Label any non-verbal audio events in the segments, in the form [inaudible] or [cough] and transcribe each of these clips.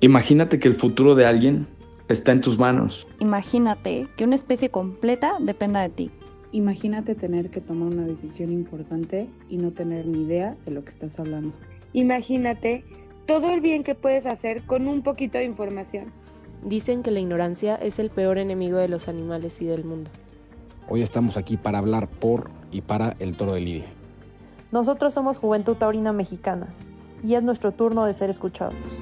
Imagínate que el futuro de alguien está en tus manos. Imagínate que una especie completa dependa de ti. Imagínate tener que tomar una decisión importante y no tener ni idea de lo que estás hablando. Imagínate todo el bien que puedes hacer con un poquito de información. Dicen que la ignorancia es el peor enemigo de los animales y del mundo. Hoy estamos aquí para hablar por y para el toro de Lidia. Nosotros somos Juventud Taurina Mexicana y es nuestro turno de ser escuchados.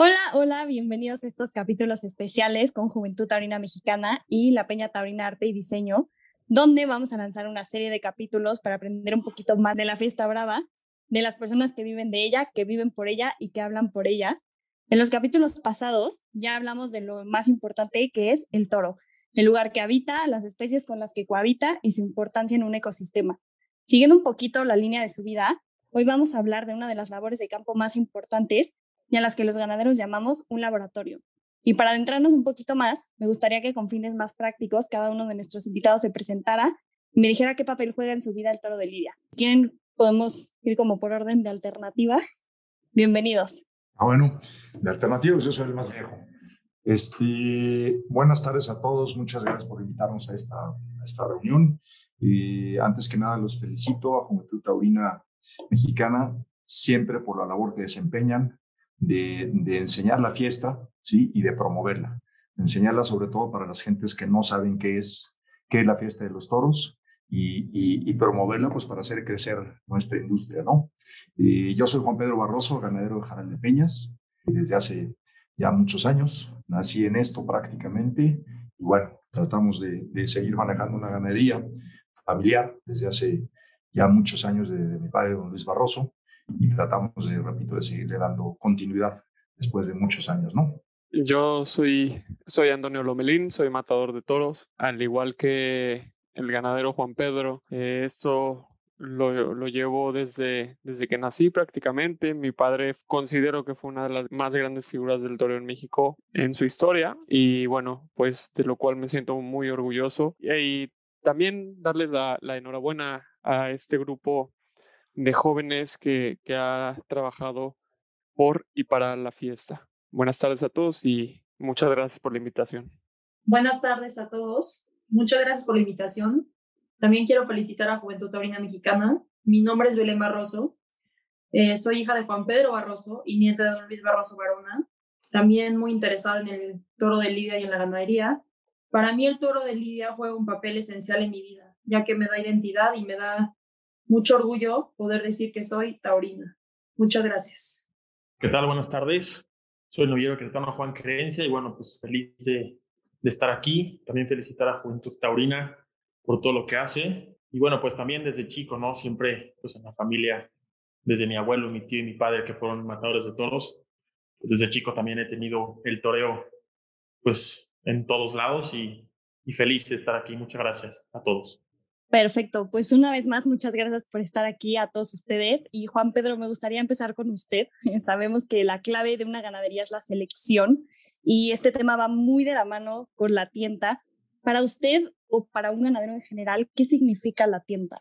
Hola, hola, bienvenidos a estos capítulos especiales con Juventud Taurina Mexicana y la Peña Taurina Arte y Diseño, donde vamos a lanzar una serie de capítulos para aprender un poquito más de la fiesta brava, de las personas que viven de ella, que viven por ella y que hablan por ella. En los capítulos pasados ya hablamos de lo más importante que es el toro, el lugar que habita, las especies con las que cohabita y su importancia en un ecosistema. Siguiendo un poquito la línea de su vida, hoy vamos a hablar de una de las labores de campo más importantes y a las que los ganaderos llamamos un laboratorio. Y para adentrarnos un poquito más, me gustaría que con fines más prácticos cada uno de nuestros invitados se presentara y me dijera qué papel juega en su vida el toro de Lidia. ¿Quieren? Podemos ir como por orden de alternativa. Bienvenidos. Ah, bueno, de alternativas yo soy el más viejo. Este, buenas tardes a todos, muchas gracias por invitarnos a esta, a esta reunión. Y antes que nada los felicito a Juventud Taurina Mexicana, siempre por la labor que desempeñan, de, enseñar la fiesta ¿sí? y de promoverla. enseñarla sobre todo para las gentes que no saben qué es, qué es la fiesta de los toros y, promoverla pues para hacer crecer nuestra industria. ¿no? yo soy Juan Pedro Barroso, ganadero de Jaral de Peñas, desde hace ya muchos años. Nací en esto prácticamente y bueno, tratamos de, seguir manejando una ganadería familiar desde hace ya muchos años de, de mi padre, don Luis Barroso y tratamos, de, repito, de seguirle dando continuidad después de muchos años, ¿no? Yo soy, soy Antonio Lomelín, soy matador de toros, al igual que el ganadero Juan Pedro. Eh, esto lo, lo, llevo desde, desde que nací prácticamente. Mi padre considero que fue una de las más grandes figuras del toro en México en su historia y bueno, pues de lo cual me siento muy orgulloso. Y, también darle la, la enhorabuena a este grupo de jóvenes que, ha trabajado por y para la fiesta. Buenas tardes a todos y muchas gracias por la invitación. Buenas tardes a todos. Muchas gracias por la invitación. También quiero felicitar a Juventud Taurina Mexicana. Mi nombre es Belén Barroso. Eh, soy hija de Juan Pedro Barroso y nieta de don Luis Barroso Barona. También muy interesada en el toro de Lidia y en la ganadería. Para mí el toro de Lidia juega un papel esencial en mi vida, ya que me da identidad y me da mucho orgullo poder decir que soy taurina. Muchas gracias. ¿Qué tal? Buenas tardes. Soy el novillero cretano Juan Creencia y bueno, pues feliz de, estar aquí. También felicitar a Juventud Taurina por todo lo que hace. Y bueno, pues también desde chico, ¿no? Siempre, pues en la familia, desde mi abuelo, mi tío y mi padre, que fueron matadores de toros, pues desde chico también he tenido el toreo, pues en todos lados y feliz de estar aquí. Muchas gracias a todos. Perfecto, pues una vez más, muchas gracias por estar aquí a todos ustedes. Y Juan Pedro, me gustaría empezar con usted. [laughs] Sabemos que la clave de una ganadería es la selección y este tema va muy de la mano con la tienda. Para usted o para un ganadero en general, ¿qué significa la tienda?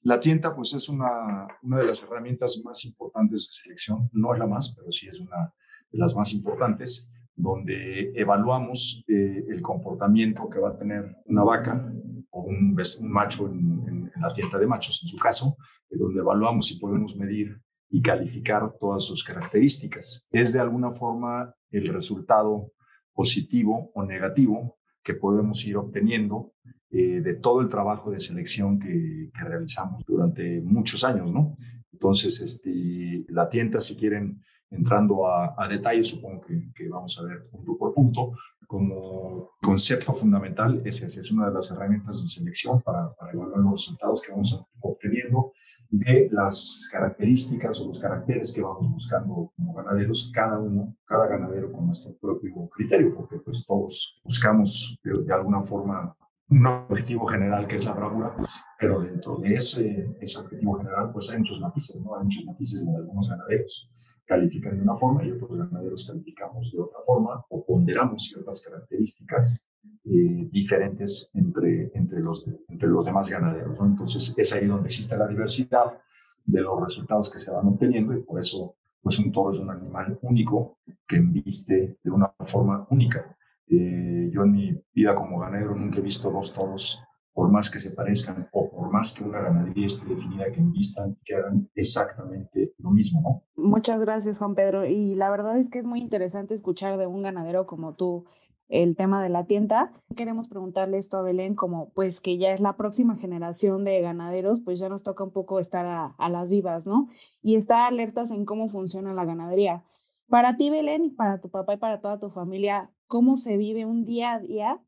La tienda, pues es una, una de las herramientas más importantes de selección. No es la más, pero sí es una de las más importantes, donde evaluamos eh, el comportamiento que va a tener una vaca o un, macho en, la tienda de machos, en su caso, donde evaluamos si podemos medir y calificar todas sus características. Es de alguna forma el resultado positivo o negativo que podemos ir obteniendo eh, de todo el trabajo de selección que, realizamos durante muchos años, ¿no? Entonces, este, la tienda, si quieren, entrando a, a detalle, supongo que, vamos a ver punto por punto, como concepto fundamental es es una de las herramientas de selección para, evaluar los resultados que vamos obteniendo de las características o los caracteres que vamos buscando como ganaderos, cada uno, cada ganadero con nuestro propio criterio, porque pues todos buscamos de, de alguna forma un objetivo general que es la bravura, pero dentro de ese, ese objetivo general pues hay muchos matices, ¿no? Hay muchos matices en algunos ganaderos califican de una forma y otros ganaderos calificamos de otra forma o ponderamos ciertas características eh, diferentes entre, entre, los, entre los demás ganaderos. Entonces es ahí donde existe la diversidad de los resultados que se van obteniendo y por eso pues un toro es un animal único que embiste de una forma única. Eh, yo en mi vida como ganadero nunca he visto dos toros, por más que se parezcan o por más que una ganadería esté definida, que embistan y que hagan exactamente lo mismo. Muchas gracias, Juan Pedro. Y la verdad es que es muy interesante escuchar de un ganadero como tú el tema de la tienda. Queremos preguntarle esto a Belén, como pues que ya es la próxima generación de ganaderos, pues ya nos toca un poco estar a, a las vivas, ¿no? Y estar alertas en cómo funciona la ganadería. Para ti, Belén, para tu papá y para toda tu familia, ¿cómo se vive un día a día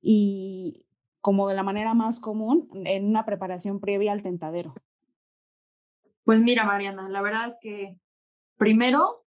y como de la manera más común en una preparación previa al tentadero? Pues mira, Mariana, la verdad es que primero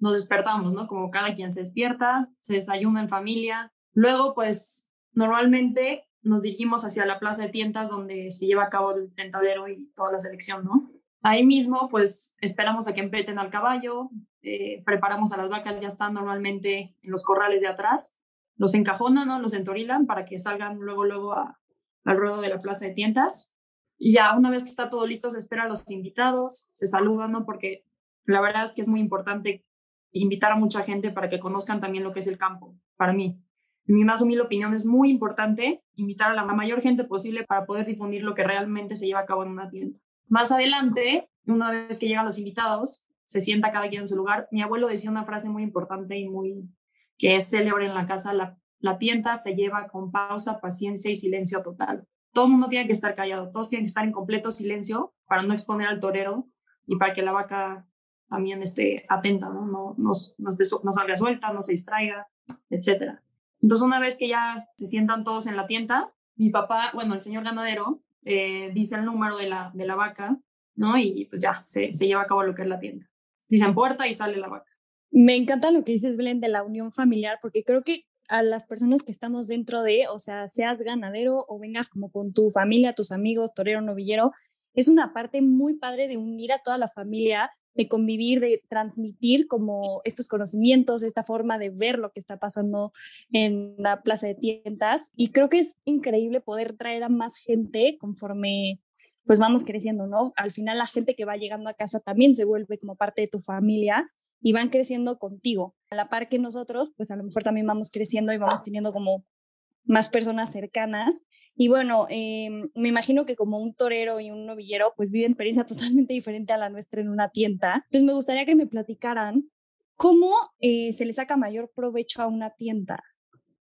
nos despertamos, ¿no? Como cada quien se despierta, se desayuna en familia. Luego, pues normalmente nos dirigimos hacia la plaza de tiendas donde se lleva a cabo el tentadero y toda la selección, ¿no? Ahí mismo, pues esperamos a que empeten al caballo, eh, preparamos a las vacas, ya están normalmente en los corrales de atrás, los encajonan, ¿no? Los entorilan para que salgan luego, luego a, al ruedo de la plaza de tiendas. Y ya una vez que está todo listo, se esperan los invitados, se saludan, ¿no? Porque la verdad es que es muy importante invitar a mucha gente para que conozcan también lo que es el campo, para mí. En mi más humilde opinión es muy importante invitar a la mayor gente posible para poder difundir lo que realmente se lleva a cabo en una tienda. Más adelante, una vez que llegan los invitados, se sienta cada quien en su lugar. Mi abuelo decía una frase muy importante y muy que es célebre en la casa, la, la tienda se lleva con pausa, paciencia y silencio total. Todo el mundo tiene que estar callado, todos tienen que estar en completo silencio para no exponer al torero y para que la vaca también esté atenta, ¿no? No, no, no, salga suelta, no se distraiga, etc. Entonces, una vez que ya se sientan todos en la tienda, mi papá, bueno, el señor ganadero, eh, dice el número de la, de la vaca, ¿no? Y pues ya, se, se lleva a cabo lo que es la tienda. Dicen puerta y sale la vaca. Me encanta lo que dices, Belén, de la unión familiar, porque creo que a las personas que estamos dentro de, o sea, seas ganadero o vengas como con tu familia, tus amigos, torero, novillero, es una parte muy padre de unir a toda la familia de convivir, de transmitir como estos conocimientos, esta forma de ver lo que está pasando en la plaza de tiendas. Y creo que es increíble poder traer a más gente conforme pues vamos creciendo, ¿no? Al final la gente que va llegando a casa también se vuelve como parte de tu familia y van creciendo contigo. A la par que nosotros, pues a lo mejor también vamos creciendo y vamos teniendo como más personas cercanas. Y bueno, em, me imagino que como un torero y un novillero, pues viven experiencia [laughs] totalmente diferente a la nuestra en una tienda. Entonces me gustaría que me platicaran cómo eh, se le saca mayor provecho a una tienda.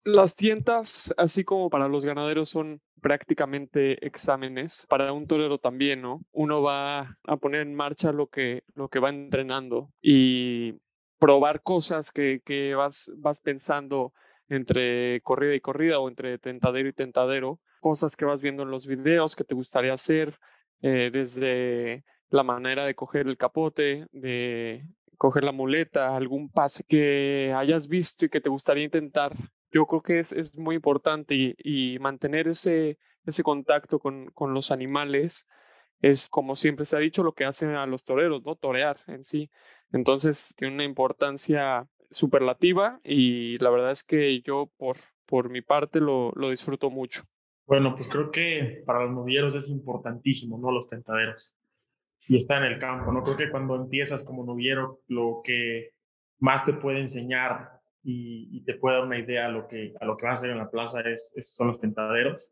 Las tiendas, así como para los ganaderos, son prácticamente exámenes. Para un torero también, ¿no? Uno va a poner en marcha lo que, lo que va entrenando y probar cosas que, que vas, vas pensando entre corrida y corrida o entre tentadero y tentadero, cosas que vas viendo en los videos que te gustaría hacer, eh, desde la manera de coger el capote, de coger la muleta, algún pase que hayas visto y que te gustaría intentar. Yo creo que es, es muy importante y, y, mantener ese, ese contacto con, con los animales es, como siempre se ha dicho, lo que hacen a los toreros, ¿no? Torear en sí. Entonces, tiene una importancia superlativa y la verdad es que yo por, por mi parte lo, lo disfruto mucho. Bueno, pues creo que para los novilleros es importantísimo, ¿no? Los tentaderos. Y está en el campo, ¿no? Creo que cuando empiezas como novillero, lo que más te puede enseñar y, te puede dar una idea a lo que, a lo que vas a hacer en la plaza es, son los tentaderos.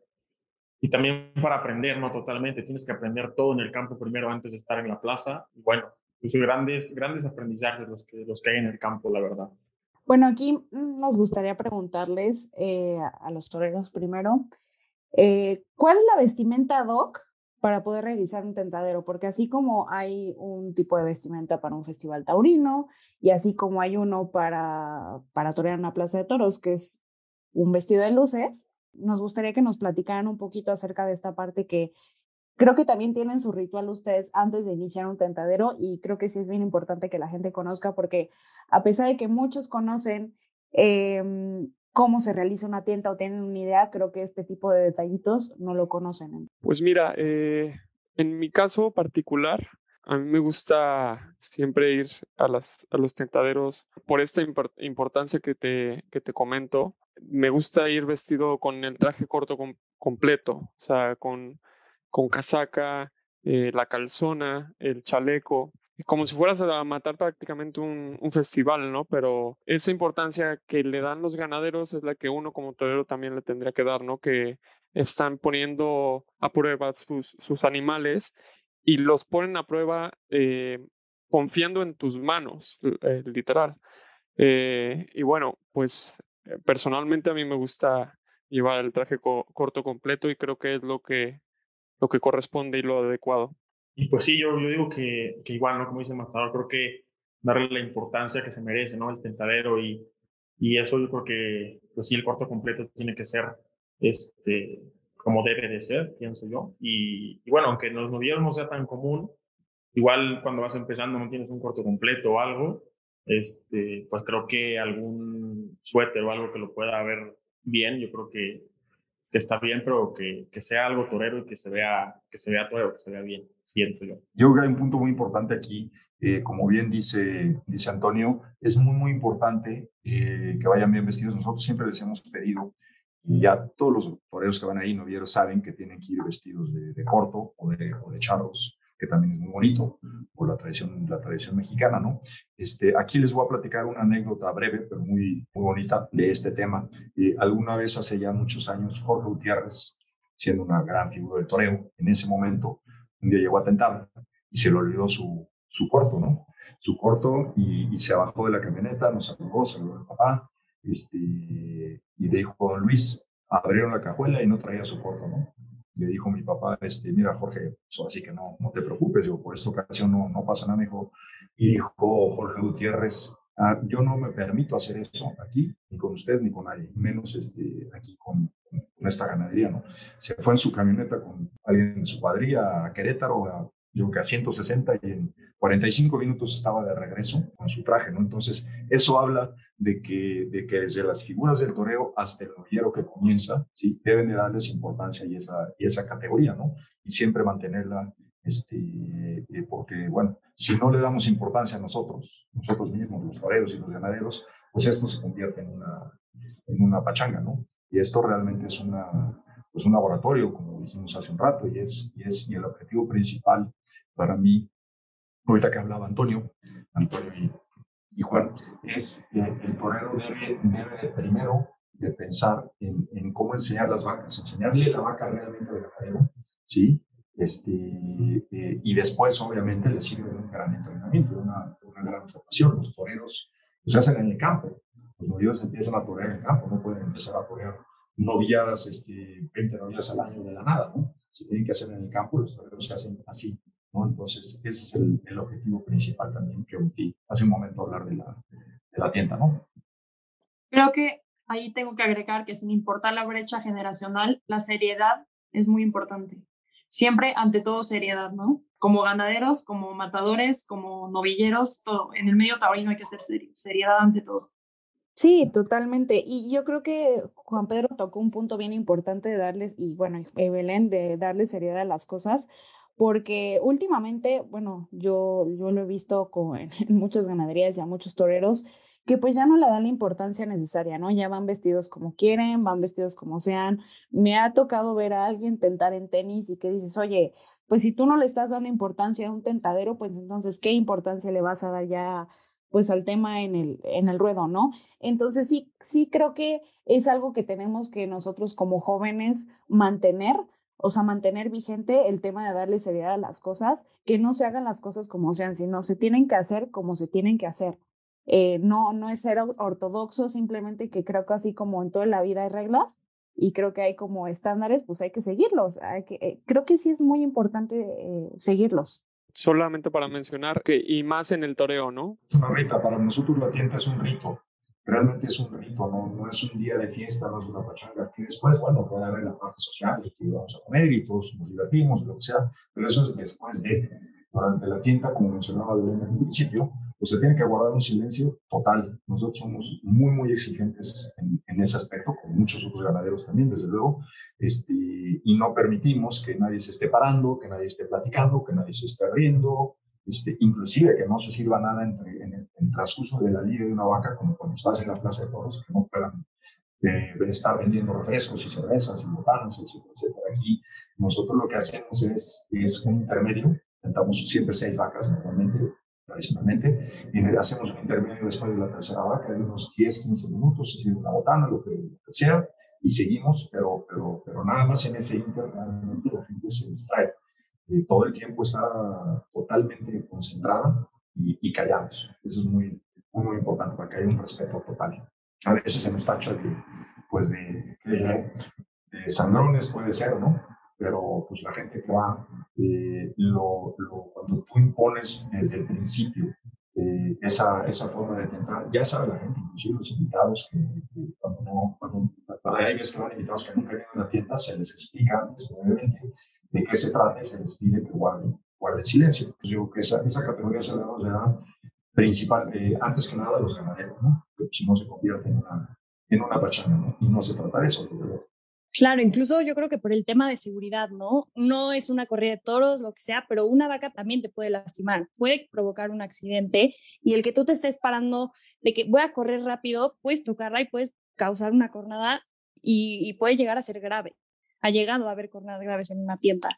Y también para aprender, ¿no? Totalmente. Tienes que aprender todo en el campo primero antes de estar en la plaza. Y bueno, pues grandes, grandes aprendizajes los que, los que hay en el campo, la verdad. Bueno, aquí nos gustaría preguntarles eh, a los toreros primero, eh, ¿cuál es la vestimenta doc para poder realizar un tentadero? Porque así como hay un tipo de vestimenta para un festival taurino y así como hay uno para, para torear en la plaza de toros, que es un vestido de luces, nos gustaría que nos platicaran un poquito acerca de esta parte que Creo que también tienen su ritual ustedes antes de iniciar un tentadero y creo que sí es bien importante que la gente conozca porque a pesar de que muchos conocen em, cómo se realiza una tienda o tienen una idea, creo que este tipo de detallitos no lo conocen. Pues mira, eh, en mi caso particular, a mí me gusta siempre ir a, los tentaderos por esta importancia que te, que te comento. Me gusta ir vestido con el traje corto completo, o sea, con con casaca, eh, la calzona, el chaleco. Como si fueras a matar prácticamente un, festival, ¿no? Pero esa importancia que le dan los ganaderos es la que uno como torero también le tendría que dar, ¿no? Que están poniendo a prueba sus, sus animales y los ponen a prueba eh, confiando en tus manos, eh, literal. Eh, y bueno, pues personalmente a mí me gusta llevar el traje corto completo y creo que es lo que, lo que corresponde y lo adecuado. Y pues sí, yo, yo digo que, que igual, ¿no? Como dice Matador, creo que darle la importancia que se merece, ¿no? El tentadero y, y eso yo creo que, pues sí, el corto completo tiene que ser este, como debe de ser, pienso yo. Y, y bueno, aunque los novilleros no sea tan común, igual cuando vas empezando no tienes un corto completo o algo, este, pues creo que algún suéter o algo que lo pueda ver bien, yo creo que, que está bien, pero que, que, sea algo torero y que se vea, que se vea torero, que se vea bien, siento yo. Yo creo que hay un punto muy importante aquí, eh, como bien dice, dice Antonio, es muy, muy importante eh, que vayan bien vestidos. Nosotros siempre les hemos pedido, y ya todos los toreros que van ahí, novieros, saben que tienen que ir vestidos de, corto o de, charros que también es muy bonito, por la tradición, la tradición mexicana, ¿no? Este, aquí les voy a platicar una anécdota breve, pero muy, muy bonita de este tema. Eh, alguna vez, hace ya muchos años, Jorge Gutiérrez, siendo una gran figura de toreo, en ese momento, un día llegó a y se le olvidó su, su corto, ¿no? Su corto y, se bajó de la camioneta, nos saludó, saludó al papá, este, y dijo, don Luis, abrieron la cajuela y no traía su corto, ¿no? le dijo mi papá, este, mira Jorge, pues así que no, no te preocupes, digo, por esta ocasión no, no pasa nada, dijo, y dijo Jorge Gutiérrez, ah, yo no me permito hacer eso aquí, ni con usted, ni con nadie, menos este, aquí con, con, esta ganadería, ¿no? Se fue en su camioneta con alguien de su cuadrilla a Querétaro, a, yo que a 160 y en 45 minutos estaba de regreso con su traje, ¿no? Entonces, eso habla de que, de que desde las figuras del toreo hasta el novillero que comienza, ¿sí? Deben de darles importancia y esa, y esa categoría, ¿no? Y siempre mantenerla, este, eh, porque, bueno, si no le damos importancia a nosotros, nosotros mismos, los toreros y los ganaderos, pues esto se convierte en una, en una pachanga, ¿no? Y esto realmente es una, pues un laboratorio, como dijimos hace un rato, y es, y es y el objetivo principal para mí ahorita que hablaba Antonio, Antonio y, y Juan, es que el torero debe, debe de primero de pensar en, en, cómo enseñar las vacas, enseñarle la vaca realmente al ganadero, ¿sí? Este, eh, y después, obviamente, le sirve un gran entrenamiento, una, una gran formación. Los toreros pues, se hacen en el campo. Los novillados empiezan a torear en campo, no pueden empezar a torear novilladas, este, 20 novilladas al año de la nada, ¿no? Se tienen que hacer en el campo, los toreros se hacen así. Entonces, ese es el, el, objetivo principal también que omití hace un momento hablar de la, de la tienda, ¿no? Creo que ahí tengo que agregar que sin importar la brecha generacional, la seriedad es muy importante. Siempre, ante todo, seriedad, ¿no? Como ganaderos, como matadores, como novilleros, todo. En el medio taurino hay que ser seriedad ante todo. Sí, totalmente. Y yo creo que Juan Pedro tocó un punto bien importante de darles, y bueno, Belén, de darle seriedad a las cosas, porque últimamente, bueno, yo, yo lo he visto con, [laughs] en muchas ganaderías y a muchos toreros que pues ya no le dan la importancia necesaria, ¿no? Ya van vestidos como quieren, van vestidos como sean. Me ha tocado ver a alguien tentar en tenis y que dices, oye, pues si tú no le estás dando importancia a un tentadero, pues entonces, ¿qué importancia le vas a dar ya pues al tema en el, en el ruedo, ¿no? Entonces sí, sí creo que es algo que tenemos que nosotros como jóvenes mantener, o sea, mantener vigente el tema de darle seriedad a las cosas, que no se hagan las cosas como sean, sino se tienen que hacer como se tienen que hacer. Eh, no, no es ser ortodoxo, simplemente que creo que así como en toda la vida hay reglas y creo que hay como estándares, pues hay que seguirlos. Hay que, eh, creo que sí es muy importante eh, seguirlos. Solamente para mencionar que, y más en el toreo, ¿no? Es una rita, para nosotros la tienda es un rito realmente es un rito, no, no es un día de fiesta, no es una pachanga, que después, bueno, puede haber la parte social, que vamos a comer y todos nos divertimos, lo que sea, pero eso es después de, durante la tienda, como mencionaba en el principio, pues se tiene que guardar un silencio total. Nosotros somos muy, muy exigentes en, en ese aspecto, con muchos otros ganaderos también, desde luego, este, y no permitimos que nadie se esté parando, que nadie esté platicando, que nadie se esté riendo, este, inclusive que no se sirva nada entre, en, el, en transcurso de la liga de una vaca, como cuando estás en la plaza de toros, que no puedan eh, estar vendiendo refrescos y cervezas y botanas, etcétera, etcétera. Aquí nosotros lo que hacemos es, es un intermedio, intentamos siempre seis vacas normalmente, tradicionalmente, y hacemos un intermedio después de la tercera vaca de unos 10, 15 minutos, si una botana, lo que, sea, y seguimos, pero, pero, pero nada más en ese intermedio la gente se distrae. Eh, todo el tiempo está totalmente concentrada y, y callados. Eso es muy, muy, importante para que haya un respeto total. A veces se nos tacha de, pues de, de, de sangrones, puede ser, ¿no? Pero pues la gente que va, eh, lo, lo, cuando tú impones desde el principio eh, esa, esa forma de tentar, ya sabe la gente, inclusive los invitados, que, cuando no, cuando, hay veces que van invitados que nunca vienen a la tienda, se les explica antes, obviamente, de qué se trata y se les pide que guarden, silencio. Pues yo creo que esa, esa categoría se le da principal, eh, antes que nada los ganaderos, ¿no? Que si no se convierte en una, en una pachanga, ¿no? Y no se trata de eso, desde Claro, incluso yo creo que por el tema de seguridad, ¿no? No es una corrida de toros, lo que sea, pero una vaca también te puede lastimar, puede provocar un accidente y el que tú te estés parando de que voy a correr rápido, puedes tocarla y puedes causar una cornada y, puede llegar a ser grave. Ha llegado a haber cornadas graves en una tienda.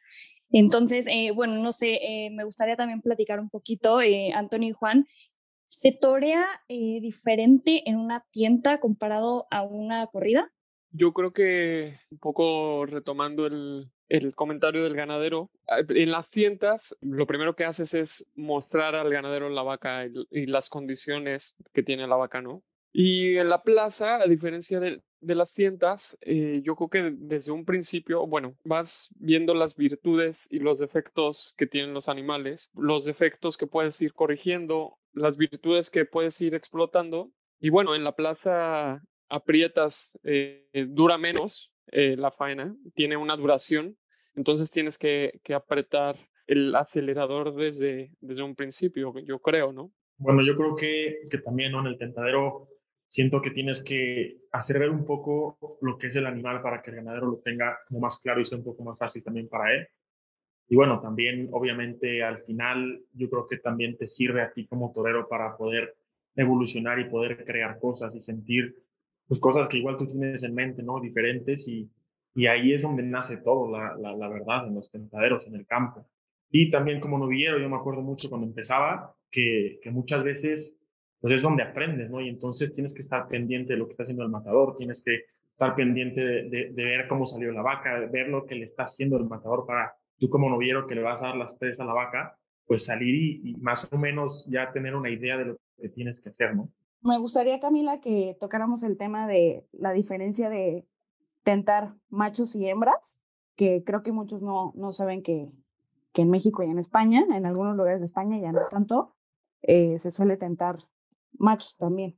Entonces, eh, bueno, no sé, eh, me gustaría también platicar un poquito, eh, Antonio y Juan, ¿se torea diferente en una tienda comparado a una corrida? Yo creo que un poco retomando el, el comentario del ganadero, ah, en las tiendas lo primero que haces es mostrar al ganadero la vaca y, las condiciones que tiene la vaca, ¿no? Y en la plaza, a diferencia de, de las tiendas, eh, yo creo que desde un principio, bueno, vas viendo las virtudes y los defectos que tienen los animales, los defectos que puedes ir corrigiendo, las virtudes que puedes ir explotando. Y bueno, en la plaza aprietas, eh, dura menos eh, la faena, tiene una duración, entonces tienes que, apretar el acelerador desde, desde un principio, yo creo, ¿no? Bueno, yo creo que, que también en el tentadero siento que tienes que hacer ver un poco lo que es el animal para que el ganadero lo tenga como más claro y sea un poco más fácil también para él. Y bueno, también obviamente al final yo creo que también te sirve a ti como torero para poder evolucionar y poder crear cosas y sentir pues cosas que igual tú tienes en mente, ¿no? Diferentes y, y ahí es donde nace todo, la, la, verdad, en los tentaderos, en el campo. Y también como novillero, yo me acuerdo mucho cuando empezaba, que, que muchas veces, pues es donde aprendes, ¿no? Y entonces tienes que estar pendiente de lo que está haciendo el matador, tienes que estar pendiente de, de, ver cómo salió la vaca, de ver lo que le está haciendo el matador para tú como noviero que le vas a dar las tres a la vaca, pues salir y, y más o menos ya tener una idea de lo que tienes que hacer, ¿no? Me gustaría, Camila, que tocáramos el tema de la diferencia de tentar machos y hembras, que creo que muchos no, no saben que, que en México y en España, en algunos lugares de España ya no tanto, eh, se suele tentar machos también.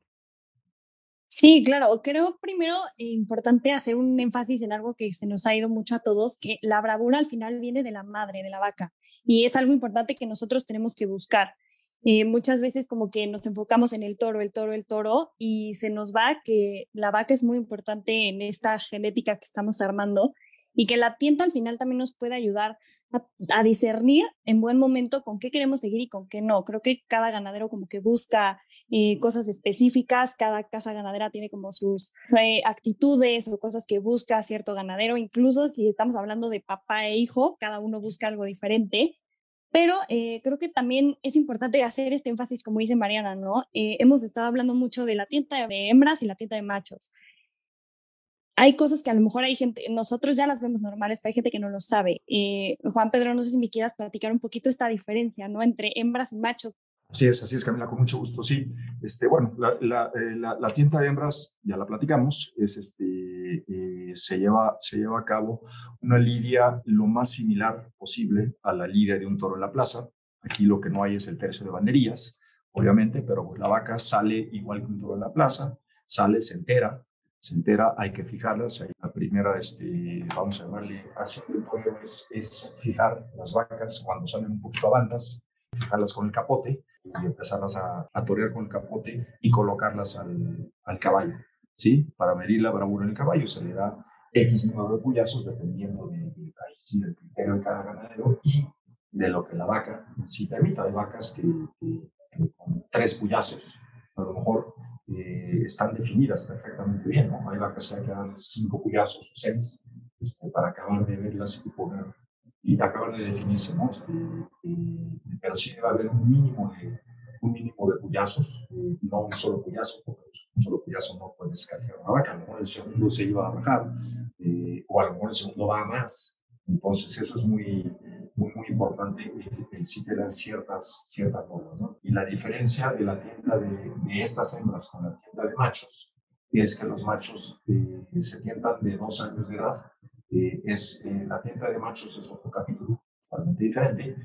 Sí, claro. Creo primero importante hacer un énfasis en algo que se nos ha ido mucho a todos, que la bravura al final viene de la madre, de la vaca, y es algo importante que nosotros tenemos que buscar. Eh, muchas veces como que nos enfocamos en el toro, el toro, el toro y se nos va que la vaca es muy importante en esta genética que estamos armando y que la tienda al final también nos puede ayudar a, discernir en buen momento con qué queremos seguir y con qué no. Creo que cada ganadero como que busca eh, cosas específicas, cada casa ganadera tiene como sus eh, actitudes o cosas que busca cierto ganadero, incluso si estamos hablando de papá e hijo, cada uno busca algo diferente pero eh, creo que también es importante hacer este énfasis, como dice Mariana, ¿no? Eh, hemos estado hablando mucho de la tienda de hembras y la tienda de machos. Hay cosas que a lo mejor hay gente, nosotros ya las vemos normales, pero hay gente que no lo sabe. Eh, Juan Pedro, no sé si me quieras platicar un poquito esta diferencia, ¿no? Entre hembras y machos. Así es, así es, Camila, con mucho gusto, sí. Este, bueno, la, la, la, la tienda de hembras, ya la platicamos, es este, se, lleva, se lleva a cabo una lidia lo más similar posible a la lidia de un toro en la plaza. Aquí lo que no hay es el tercio de banderillas, obviamente, pero pues la vaca sale igual que un toro en la plaza, sale, se entera, se entera, hay que fijarlas. La primera, este, vamos a llamarle es, es, fijar las vacas cuando salen un poquito a bandas, fijarlas con el capote y empezarlas a, a torear con el capote y colocarlas al, al caballo. ¿sí? Para medir la bravura del caballo se le da X número de puyazos dependiendo del de, de, criterio de cada ganadero y de lo que la vaca sí permita. Hay vacas que, con tres puyazos a lo mejor eh, están definidas perfectamente bien, ¿no? Hay vacas que hay que dar cinco puyazos o seis este, para acabar de verlas y poner y acabar de definirse, ¿no? Este, eh, pero sí debe haber un mínimo de, un mínimo de puyazos, eh, no un solo puyazo, porque un solo puyazo no puedes calificar una vaca, a lo mejor el segundo se iba a bajar, eh, o a lo mejor el segundo va a más. Entonces, eso es muy, muy, muy importante, el, el sí tener ciertas, ciertas normas. ¿no? Y la diferencia de la tienda de, de, estas hembras con la tienda de machos es que los machos eh, se tiendan de dos años de edad. Eh, es, eh, la tienda de machos es otro capítulo totalmente diferente,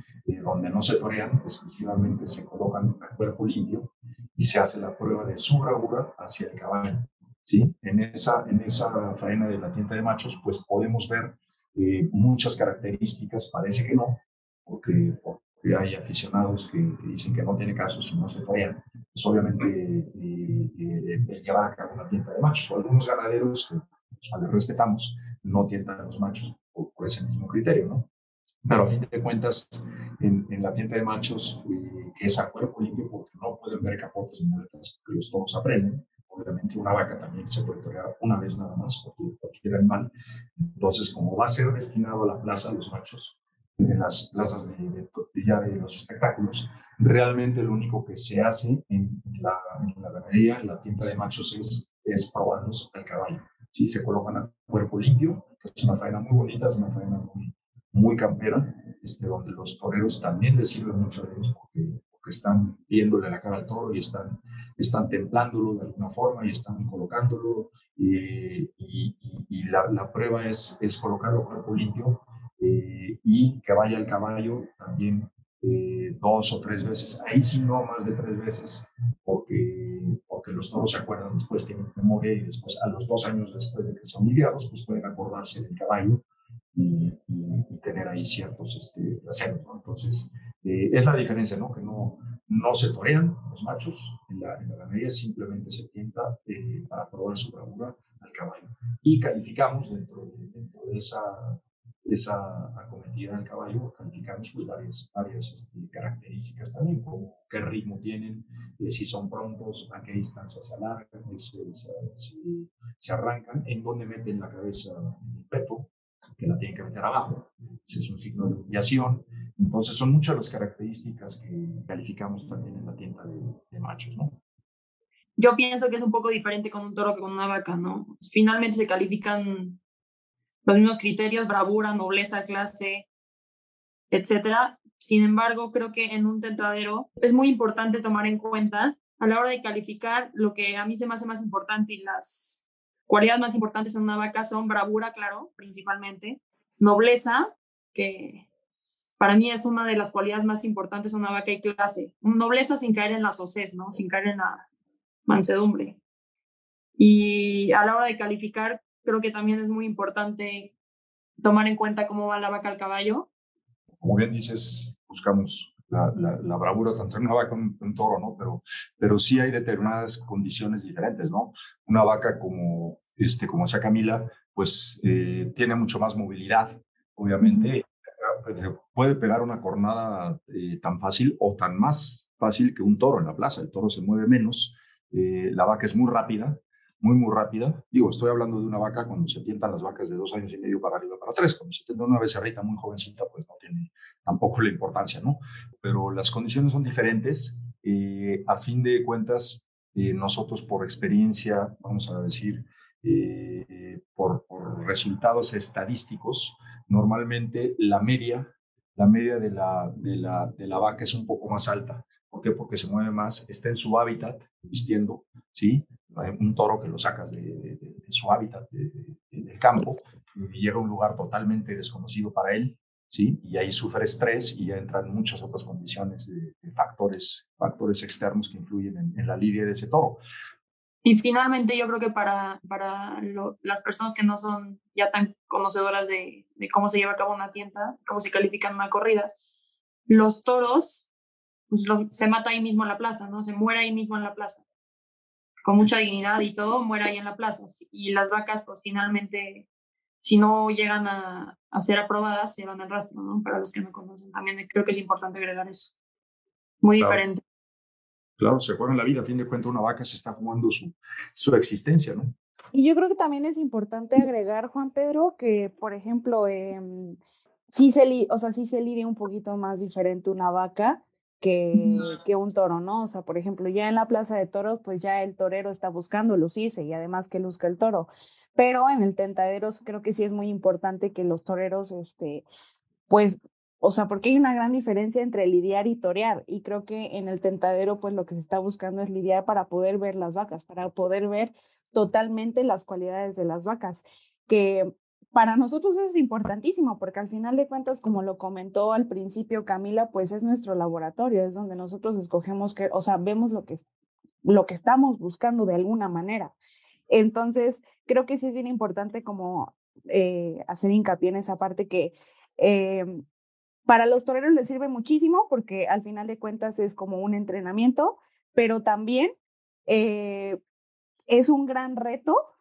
donde no se torean, exclusivamente se colocan a cuerpo limpio y se hace la prueba de su bravura hacia el caballo. ¿sí? En, esa, en esa faena de la tienda de machos, pues podemos ver eh, muchas características, parece que no, porque, porque hay aficionados que, que, dicen que no tiene caso si no se torean. Pues obviamente eh, eh, lleva a cabo una tienda de machos. Algunos ganaderos, que los cuales respetamos, no tientan los machos por, ese mismo criterio, ¿no? Pero a fin de cuentas, en, la tienda de machos, eh, que es a cuerpo limpio, porque no pueden ver capotes ni muletas, porque los toros aprenden, obviamente una vaca también se puede torear una vez nada más, porque cualquier animal. Entonces, como va a ser destinado a la plaza, los machos, en las plazas de, de, de, de los espectáculos, realmente lo único que se hace en la, en en la tienda de machos, es, es probarlos al caballo. Sí, se colocan a cuerpo limpio, es una faena muy bonita, es una faena muy, campera, este, donde los toreros también les sirven mucho de ellos, porque que están viéndole la cara al toro y están, están templándolo de alguna forma y están colocándolo. Eh, y, la, prueba es, es colocarlo cuerpo limpio eh, y que vaya el caballo también eh, dos o tres veces. Ahí sí no más de tres veces, porque, porque los toros se acuerdan después, tienen memoria y después, a los dos años después de que son lidiados, pues pueden acordarse del caballo y, y, tener ahí ciertos este, placeres, ¿no? Entonces, eh, es la diferencia, ¿no? Que no, no se torean los machos en la, en la ganadería, simplemente se tienta eh, para probar su bravura al caballo. Y calificamos dentro de, dentro de esa, esa acometida del caballo, calificamos pues varias, varias este, características también, como qué ritmo tienen, eh, si son prontos, a qué distancia se alargan, se, se, se arrancan, en dónde meten la cabeza en el peto, que la tienen que meter abajo. Ese es un signo de humillación. Entonces, son muchas las características que calificamos también en la tienda de, de, machos, ¿no? Yo pienso que es un poco diferente con un toro que con una vaca, ¿no? Finalmente se califican los mismos criterios, bravura, nobleza, clase, etcétera. Sin embargo, creo que en un tentadero es muy importante tomar en cuenta a la hora de calificar lo que a mí se me hace más importante y las cualidades más importantes en una vaca son bravura, claro, principalmente, nobleza, que para mí es una de las cualidades más importantes en una vaca y clase. Nobleza sin caer en la socés, ¿no? Sin caer en la mansedumbre. Y a la hora de calificar, creo que también es muy importante tomar en cuenta cómo va la vaca al caballo. Como bien dices, buscamos la, la, la, bravura tanto en una vaca como en un toro, ¿no? Pero, pero sí hay determinadas condiciones diferentes, ¿no? Una vaca como, este, como esa Camila, pues eh, tiene mucho más movilidad, obviamente. Puede pegar una cornada eh, tan fácil o tan más fácil que un toro en la plaza. El toro se mueve menos, eh, la vaca es muy rápida, muy, muy rápida. Digo, estoy hablando de una vaca cuando se tientan las vacas de dos años y medio para arriba, para tres. Cuando se tienta una becerrita muy jovencita, pues no tiene tampoco la importancia, ¿no? Pero las condiciones son diferentes. Eh, a fin de cuentas, eh, nosotros por experiencia, vamos a decir, eh, por, por, resultados estadísticos, normalmente la media, la media de la, de, la, de la vaca es un poco más alta. ¿Por qué? Porque se mueve más, está en su hábitat, vistiendo, ¿sí? Un toro que lo sacas de, de, de su hábitat, del campo, y llega a un lugar totalmente desconocido para él, ¿sí? Y ahí sufre estrés y ya entran muchas otras condiciones de, de factores, factores externos que influyen en, en, la lidia de ese toro. Y finalmente yo creo que para, para lo, las personas que no son ya tan conocedoras de, de, cómo se lleva a cabo una tienda, cómo se califica una corrida, los toros pues lo, se mata ahí mismo en la plaza, ¿no? Se muere ahí mismo en la plaza. Con mucha dignidad y todo, muere ahí en la plaza. Y las vacas, pues finalmente si no llegan a, a, ser aprobadas, se van al rastro, ¿no? Para los que no conocen. También creo que es importante agregar eso. Muy claro. diferente. Claro, se juega en la vida. A fin de cuentas, una vaca se está jugando su, su existencia, ¿no? Y yo creo que también es importante agregar, Juan Pedro, que, por ejemplo, eh, sí, se li o sea, sí se lidia un poquito más diferente una vaca que, un toro, ¿no? O sea, por ejemplo, ya en la plaza de toros, pues ya el torero está buscando lucirse y además que luzca el toro. Pero en el tentaderos creo que sí es muy importante que los toreros, este, pues, o sea, porque hay una gran diferencia entre lidiar y torear. Y creo que en el tentadero, pues lo que se está buscando es lidiar para poder ver las vacas, para poder ver totalmente las cualidades de las vacas, que para nosotros es importantísimo porque al final de cuentas, como lo comentó al principio Camila, pues es nuestro laboratorio, es donde nosotros escogemos que, o sea, vemos lo que, lo que estamos buscando de alguna manera. Entonces, creo que sí es bien importante como eh, hacer hincapié en esa parte que eh, para los toreros les sirve muchísimo porque al final de cuentas es como un entrenamiento, pero también eh, es un gran reto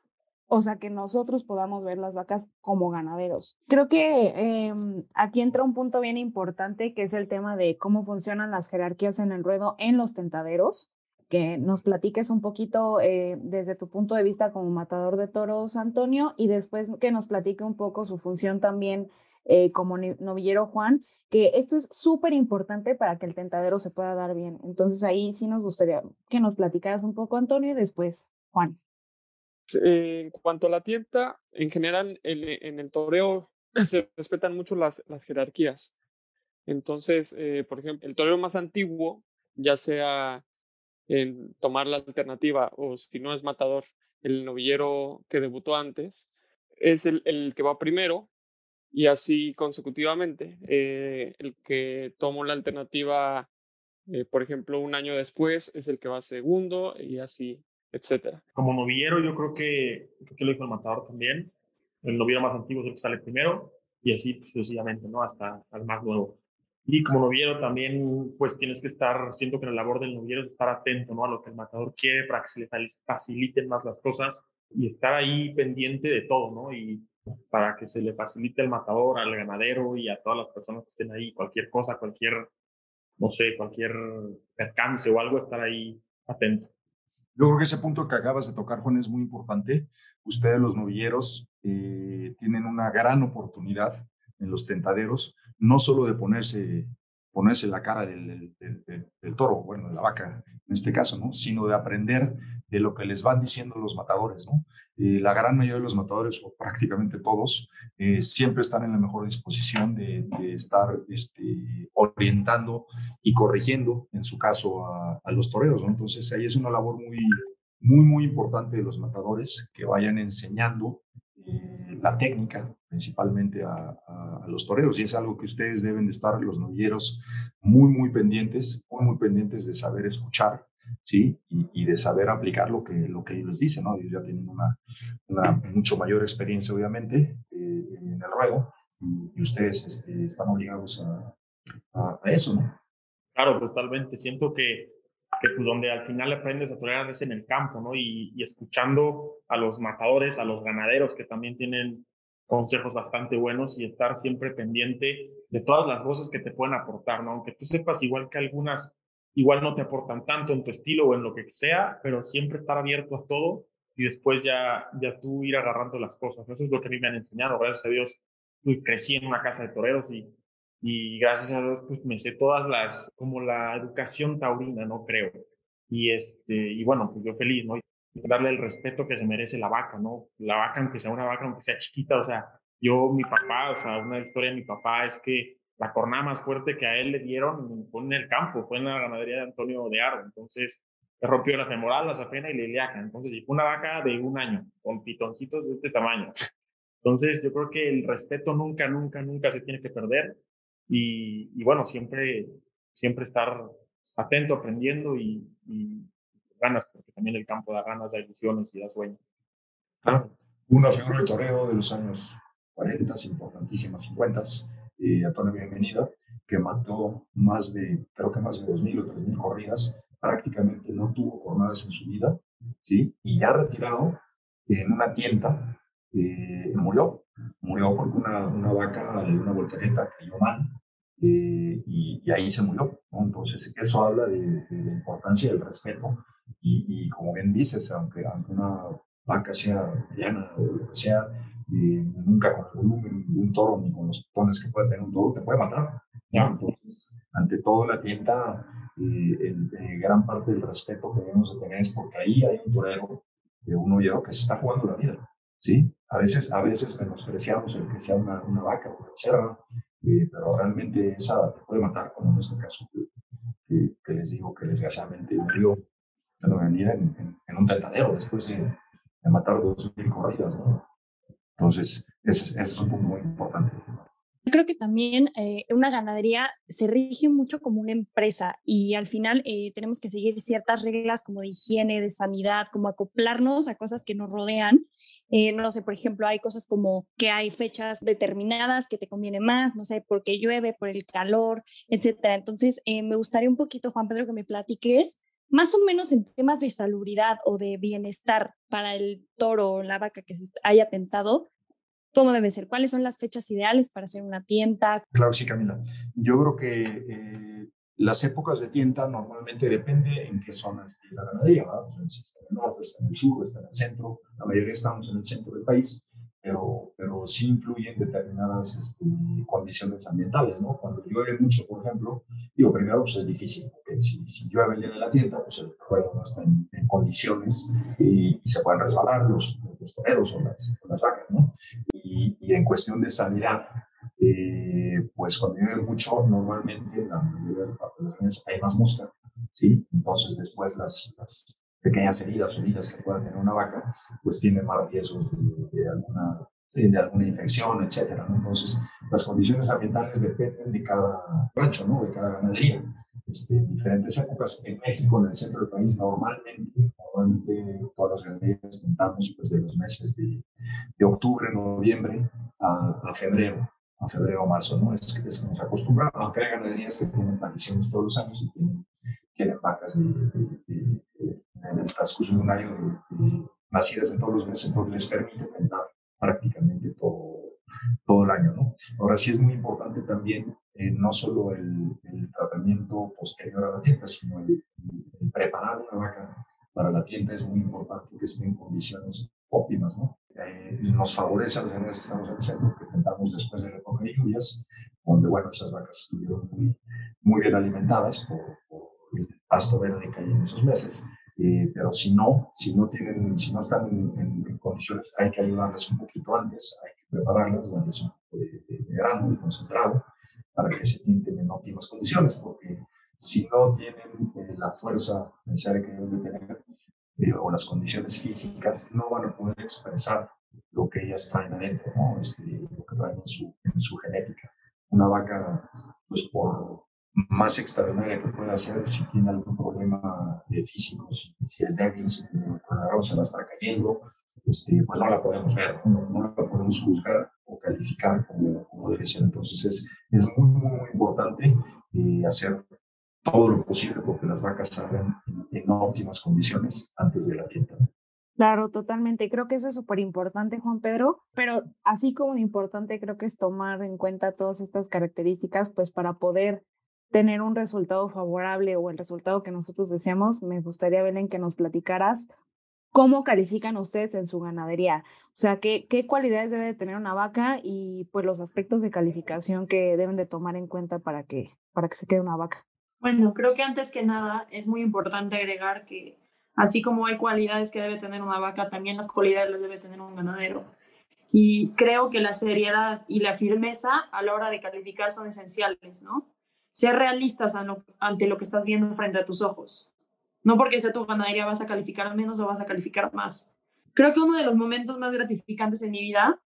o sea, que nosotros podamos ver las vacas como ganaderos. Creo que em, aquí entra un punto bien importante que es el tema de cómo funcionan las jerarquías en el ruedo en los tentaderos, que nos platiques un poquito eh, desde tu punto de vista como matador de toros, Antonio, y después que nos platique un poco su función también eh, como novillero Juan, que esto es súper importante para que el tentadero se pueda dar bien. Entonces ahí sí nos gustaría que nos platicaras un poco, Antonio, y después Juan. En cuanto a la tienda, en general en, el toreo se respetan mucho las, jerarquías. Entonces, eh, por ejemplo, el toreo más antiguo, ya sea en tomar la alternativa o si no es matador, el novillero que debutó antes, es el, que va primero y así consecutivamente. Eh, el que tomó la alternativa, eh, por ejemplo, un año después, es el que va segundo y así etcétera. Como novillero, yo creo que, creo que lo dijo el matador también, el novillero más antiguo es el que sale primero y así pues, sucesivamente, ¿no? Hasta el más nuevo. Y como novillero también, pues tienes que estar, siento que la labor del novillero es estar atento, ¿no? A lo que el matador quiere para que se le faciliten más las cosas y estar ahí pendiente de todo, ¿no? Y para que se le facilite el matador, al ganadero y a todas las personas que estén ahí, cualquier cosa, cualquier, no sé, cualquier percance o algo, estar ahí atento. Yo creo que ese punto que acabas de tocar, Juan, es muy importante. Ustedes, los novilleros, eh, tienen una gran oportunidad en los tentaderos, no solo de ponerse ponerse la cara del, toro, bueno, de la vaca en este caso, ¿no? Sino de aprender de lo que les van diciendo los matadores, ¿no? Eh, la gran mayoría de los matadores, o prácticamente todos, eh, siempre están en la mejor disposición de, estar este, orientando y corrigiendo, en su caso, a, a los toreros, ¿no? Entonces ahí es una labor muy, muy, muy importante de los matadores que vayan enseñando eh, la técnica principalmente a, los toreros y es algo que ustedes deben de estar los novilleros muy muy pendientes muy muy pendientes de saber escuchar sí y, de saber aplicar lo que lo que ellos dicen no ellos ya tienen una, una mucho mayor experiencia obviamente eh, en el ruedo y, ustedes este, están obligados a, a, eso no claro totalmente. Siento que que pues donde al final aprendes a torear es en el campo, ¿no? Y, y, escuchando a los matadores, a los ganaderos que también tienen consejos bastante buenos y estar siempre pendiente de todas las voces que te pueden aportar, ¿no? Aunque tú sepas igual que algunas igual no te aportan tanto en tu estilo o en lo que sea, pero siempre estar abierto a todo y después ya, ya tú ir agarrando las cosas. Eso es lo que a mí me han enseñado, gracias a Dios. Crecí en una casa de toreros y y gracias a Dios pues me sé todas las, como la educación taurina, ¿no? Creo. Y este, y bueno, pues yo feliz, ¿no? darle el respeto que se merece la vaca, ¿no? La vaca, aunque sea una vaca, aunque sea chiquita, o sea, yo, mi papá, o sea, una historia de mi papá es que la cornada más fuerte que a él le dieron fue en el campo, fue en la ganadería de Antonio de Aro, entonces se rompió la femoral, la safena y la iliaca, entonces, y fue una vaca de un año, con pitoncitos de este tamaño. Entonces, yo creo que el respeto nunca, nunca, nunca se tiene que perder y, bueno, siempre, siempre estar atento, aprendiendo y, ganas, porque también el campo da ganas, da ilusiones y da sueños. Claro, una figura de toreo de los años 40, importantísimas 50, eh, Antonio Bienvenida, que mató más de, creo que más de 2.000 o 3.000 corridas, prácticamente no tuvo jornadas en su vida, ¿sí? Y ya retirado en una tienda, eh, murió, murió porque una, una vaca le dio una voltereta, cayó mal eh, y, ahí se murió. Entonces, eso habla de, la importancia del respeto. Y, como bien dices, aunque, aunque una vaca sea mediana o lo que sea, nunca con el volumen de un toro ni con los tones que puede tener un toro, te puede matar. Entonces, ante todo, la tienda, el, gran parte del respeto que debemos de tener es porque ahí hay un torero de un ollero que se está jugando la vida. ¿sí? A veces, a veces menospreciamos el que sea una, vaca o una eh, pero realmente esa te puede matar, como en este caso que, les digo que desgraciadamente murió en, en, en, un tentadero después de, de matar dos mil corridas. ¿no? Entonces, ese es un punto muy importante creo que también eh, una ganadería se rige mucho como una empresa y al final eh, tenemos que seguir ciertas reglas como de higiene, de sanidad, como acoplarnos a cosas que nos rodean. Eh, no sé, por ejemplo, hay cosas como que hay fechas determinadas que te conviene más, no sé, porque llueve, por el calor, etcétera. Entonces, me gustaría un poquito, Juan Pedro, que me platiques más o menos en temas de salubridad o de bienestar para el toro o la vaca que se haya tentado, cómo debe ser, cuáles son las fechas ideales para hacer una tienda. Claro, sí, Camila. Yo creo que eh, las épocas de tienda normalmente depende en qué zona esté la ganadería, ¿verdad? si está en el norte, está en el sur, está en el centro, la mayoría estamos en el centro del país, pero, pero sí influyen determinadas este, condiciones ambientales, ¿no? Cuando llueve mucho, por ejemplo, digo, primero pues es difícil, porque si, llueve el día de la tienda, pues el ruedo no está en, condiciones y, se pueden resbalar los, los toreros o las, las vacas, ¿no? Y, y, en cuestión de sanidad, eh, pues cuando llueve mucho, normalmente en la mayoría de las hay más mosca, ¿sí? Entonces después las, las pequeñas heridas o heridas que pueda tener una vaca, pues tiene más riesgos de, alguna, de alguna infección, etcétera. Entonces, las condiciones ambientales dependen de cada rancho, ¿no? de cada ganadería. Este, en diferentes épocas, en México, en el centro del país, normalmente, normalmente todas las ganaderías tentamos pues, de los meses de, de octubre, noviembre a, a febrero a febrero o marzo, ¿no? Es que nos acostumbramos, aunque hay ganaderías que tienen maldiciones todos los años y tienen, tienen vacas de, de, en el transcurso de un año nacidas en todos los meses, entonces les permite tentar prácticamente todo, todo el año. ¿no? Ahora sí es muy importante también eh, no solo el, tratamiento posterior a la tienda, sino el, preparar una vaca para la tienda es muy importante que esté en condiciones óptimas. ¿no? Eh, nos favorece a los animales que estamos en el centro, que tentamos después de la época de lluvias, donde bueno, esas vacas estuvieron muy, muy bien alimentadas por, por el pasto verde que hay en esos meses eh, pero si no, si no, tienen, si no están en, condiciones, hay que ayudarles un poquito antes, hay que prepararlas, darles un poco de, de, grano y concentrado para que se tienten en óptimas condiciones, porque si no tienen eh, la fuerza necesaria que deben de tener eh, o las condiciones físicas, no van a poder expresar lo que ellas traen adentro, ¿no? este, lo que traen en su, en su genética. Una vaca, pues por, más extraordinaria que pueda ser si tiene algún problema físico, si, es débil, si con la rosa va a estar cayendo, este, pues no la podemos ver, no, la podemos juzgar o calificar como, como debe ser. Entonces es, es muy, muy, muy importante eh, hacer todo lo posible porque las vacas salgan en, en óptimas condiciones antes de la tienda. Claro, totalmente. Creo que eso es súper importante, Juan Pedro, pero así como importante creo que es tomar en cuenta todas estas características, pues para poder tener un resultado favorable o el resultado que nosotros deseamos, me gustaría, Belén, que nos platicaras cómo califican ustedes en su ganadería. O sea, qué, qué cualidades debe de tener una vaca y pues los aspectos de calificación que deben de tomar en cuenta para que, para que se quede una vaca. Bueno, creo que antes que nada es muy importante agregar que así como hay cualidades que debe tener una vaca, también las cualidades las debe tener un ganadero. Y creo que la seriedad y la firmeza a la hora de calificar son esenciales, ¿no? Ser realistas ante lo que estás viendo frente a tus ojos. No porque sea tu ganadería vas a calificar menos o vas a calificar más. Creo que uno de los momentos más gratificantes en mi vida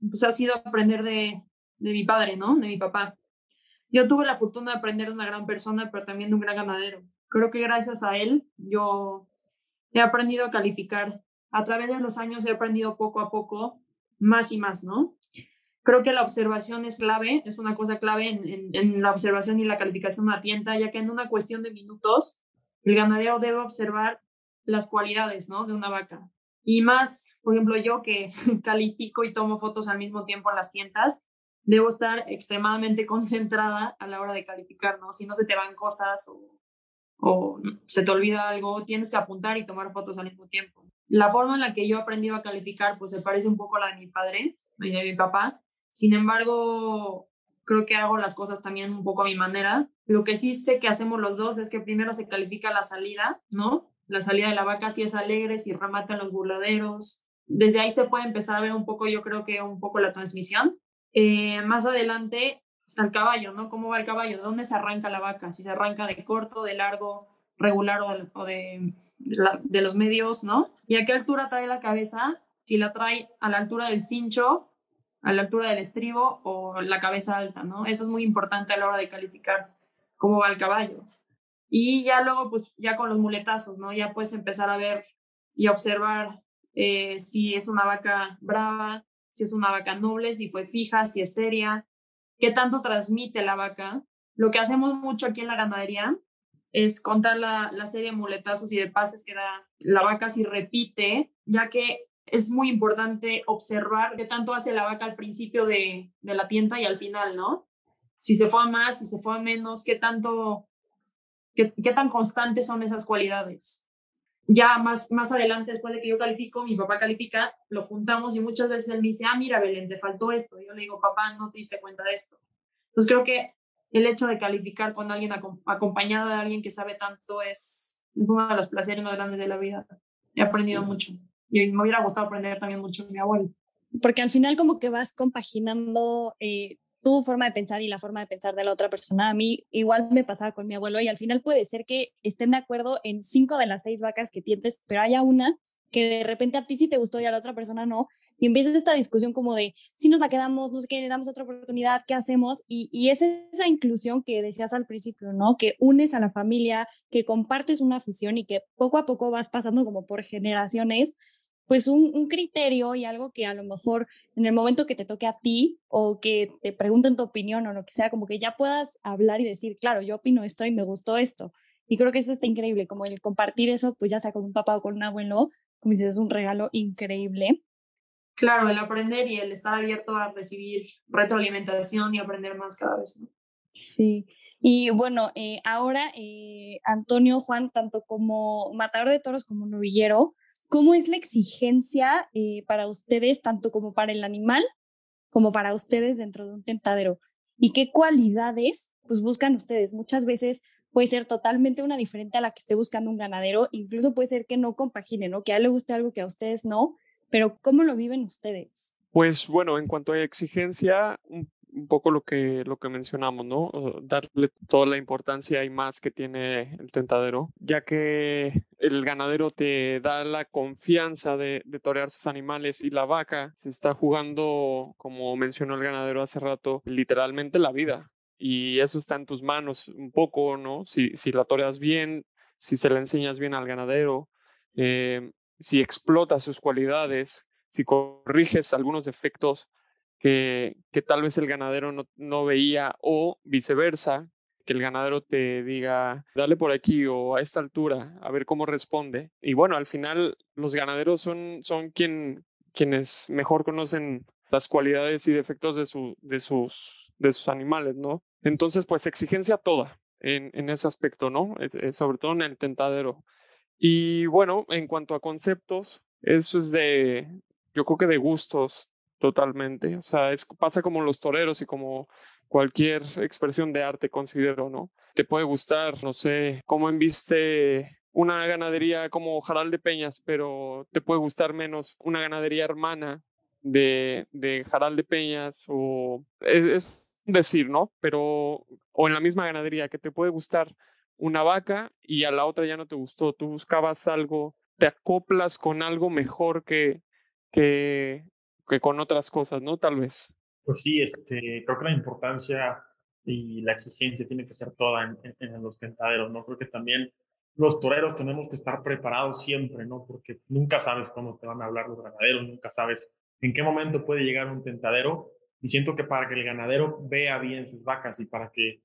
pues, ha sido aprender de, de mi padre, ¿no? De mi papá. Yo tuve la fortuna de aprender de una gran persona, pero también de un gran ganadero. Creo que gracias a él yo he aprendido a calificar. A través de los años he aprendido poco a poco más y más, ¿no? Creo que la observación es clave, es una cosa clave en, la observación y la calificación tienda, ya que en una cuestión de minutos el ganadero debe observar las cualidades ¿no? de una vaca. Y más, por ejemplo, yo que [laughs] califico y tomo fotos al mismo tiempo en las tiendas, debo estar extremadamente concentrada a la hora de calificar, ¿no? Si no se te van cosas o o se te olvida algo, tienes que apuntar y tomar fotos al mismo tiempo. La forma en la que yo he aprendido a calificar, pues se parece un poco a la de mi padre de mi papá. Sin embargo, creo que hago las cosas también un poco a mi manera. Lo que sí sé que hacemos los dos es que primero se califica la salida, ¿no? La salida de la vaca si es alegre, si rematan los burladeros. Desde ahí se puede empezar a ver un poco, yo creo que un poco la transmisión. Eh, más adelante está el caballo, ¿no? ¿Cómo va el caballo? ¿De dónde se arranca la vaca? Si se arranca de corto, de largo, regular o de, de, los medios, ¿no? ¿Y a qué altura trae la cabeza? Si la trae a la altura del cincho, a la altura del estribo o la cabeza alta, ¿no? Eso es muy importante a la hora de calificar cómo va el caballo. Y ya luego, pues ya con los muletazos, ¿no? Ya puedes empezar a ver y observar eh, si es una vaca brava, si es una vaca noble, si fue fija, si es seria, qué tanto transmite la vaca. Lo que hacemos mucho aquí en la ganadería es contar la, la serie de muletazos y de pases que da la vaca si repite, ya que es muy importante observar qué tanto hace la vaca al principio de, de la tienda y al final, ¿no? Si se fue a más, si se fue a menos, qué tanto, qué, qué tan constantes son esas cualidades ya más, más adelante, después de que yo califico, mi papá califica, lo juntamos y muchas veces él me dice, ah, mira, Belén, te faltó esto. yo le digo, papá, no te diste cuenta de esto. Entonces creo que el hecho de calificar con alguien acompañado de alguien que sabe tanto es, es uno de los placeres más grandes de la vida. He aprendido mucho. Y me hubiera gustado aprender también mucho de mi abuelo. Porque al final como que vas compaginando eh, tu forma de pensar y la forma de pensar de la otra persona. A mí igual me pasaba con mi abuelo y al final puede ser que estén de acuerdo en cinco de las seis vacas que tienes, pero haya una que de repente a ti sí te gustó y a la otra persona no, y empiezas esta discusión como de si nos la quedamos, no sé qué, le damos otra oportunidad, ¿qué hacemos? Y, y es esa inclusión que decías al principio, ¿no? Que unes a la familia, que compartes una afición y que poco a poco vas pasando como por generaciones pues un, un, criterio y algo que a lo mejor en el momento que te toque a ti o que te pregunten tu opinión o lo que sea, como que ya puedas hablar y decir, claro, yo opino esto y me gustó esto. Y creo que eso está increíble, como el compartir eso, pues ya sea con un papá o con un abuelo, como dices, es un regalo increíble. Claro, el aprender y el estar abierto a recibir retroalimentación y aprender más cada vez, ¿no? Sí. Y bueno, eh, ahora eh, Antonio Juan, tanto como matador de toros como novillero, ¿Cómo es la exigencia eh, para ustedes, tanto como para el animal, como para ustedes dentro de un tentadero? ¿Y qué cualidades pues, buscan ustedes? Muchas veces puede ser totalmente una diferente a la que esté buscando un ganadero, incluso puede ser que no compagine, ¿no? Que a él le guste algo que a ustedes no, pero ¿cómo lo viven ustedes? Pues bueno, en cuanto a exigencia, un poco lo que, lo que mencionamos, ¿no? Darle toda la importancia y más que tiene el tentadero, ya que el ganadero te da la confianza de torear sus animales y la vaca se está jugando, como mencionó el ganadero hace rato, literalmente la vida. Y eso está en tus manos un poco, ¿no? Si, si la toreas bien, si se la enseñas bien al ganadero, eh, si explotas sus cualidades, si corriges algunos defectos que, que tal vez el ganadero no, no veía o viceversa, que el ganadero te diga, dale por aquí o a esta altura, a ver cómo responde. Y bueno, al final los ganaderos son, son quien, quienes mejor conocen las cualidades y defectos de, su, de, sus, de sus animales, ¿no? Entonces, pues exigencia toda en, en ese aspecto, ¿no? sobre todo en el tentadero. Y bueno, en cuanto a conceptos, eso es de, yo creo que de gustos Totalmente. O sea, es, pasa como los toreros y como cualquier expresión de arte, considero, ¿no? Te puede gustar, no sé, cómo enviste una ganadería como Jaral de Peñas, pero te puede gustar menos una ganadería hermana de, de Jaral de Peñas o es, decir, ¿no? Pero, o en la misma ganadería, que te puede gustar una vaca y a la otra ya no te gustó, tú buscabas algo, te acoplas con algo mejor que, que que con otras cosas, ¿no? Tal vez. Pues sí, este, creo que la importancia y la exigencia tiene que ser toda en, en, los tentaderos, ¿no? Creo que también los toreros tenemos que estar preparados siempre, ¿no? Porque nunca sabes cómo te van a hablar los ganaderos, nunca sabes en qué momento puede llegar un tentadero. Y siento que para que el ganadero vea bien sus vacas y para que,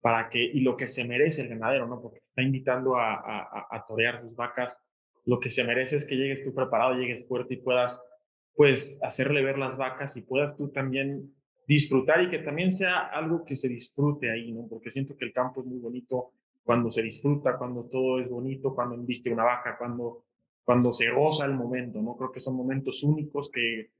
para que, y lo que se merece el ganadero, ¿no? Porque está invitando a, a, a torear sus vacas, lo que se merece es que llegues tú preparado, llegues fuerte y puedas pues hacerle ver las vacas y puedas tú también disfrutar y que también sea algo que se disfrute ahí, ¿no? Porque siento que el campo es muy bonito, cuando se disfruta, cuando todo es bonito, cuando embiste una vaca, cuando, cuando se goza el momento, ¿no? Creo que son momentos únicos que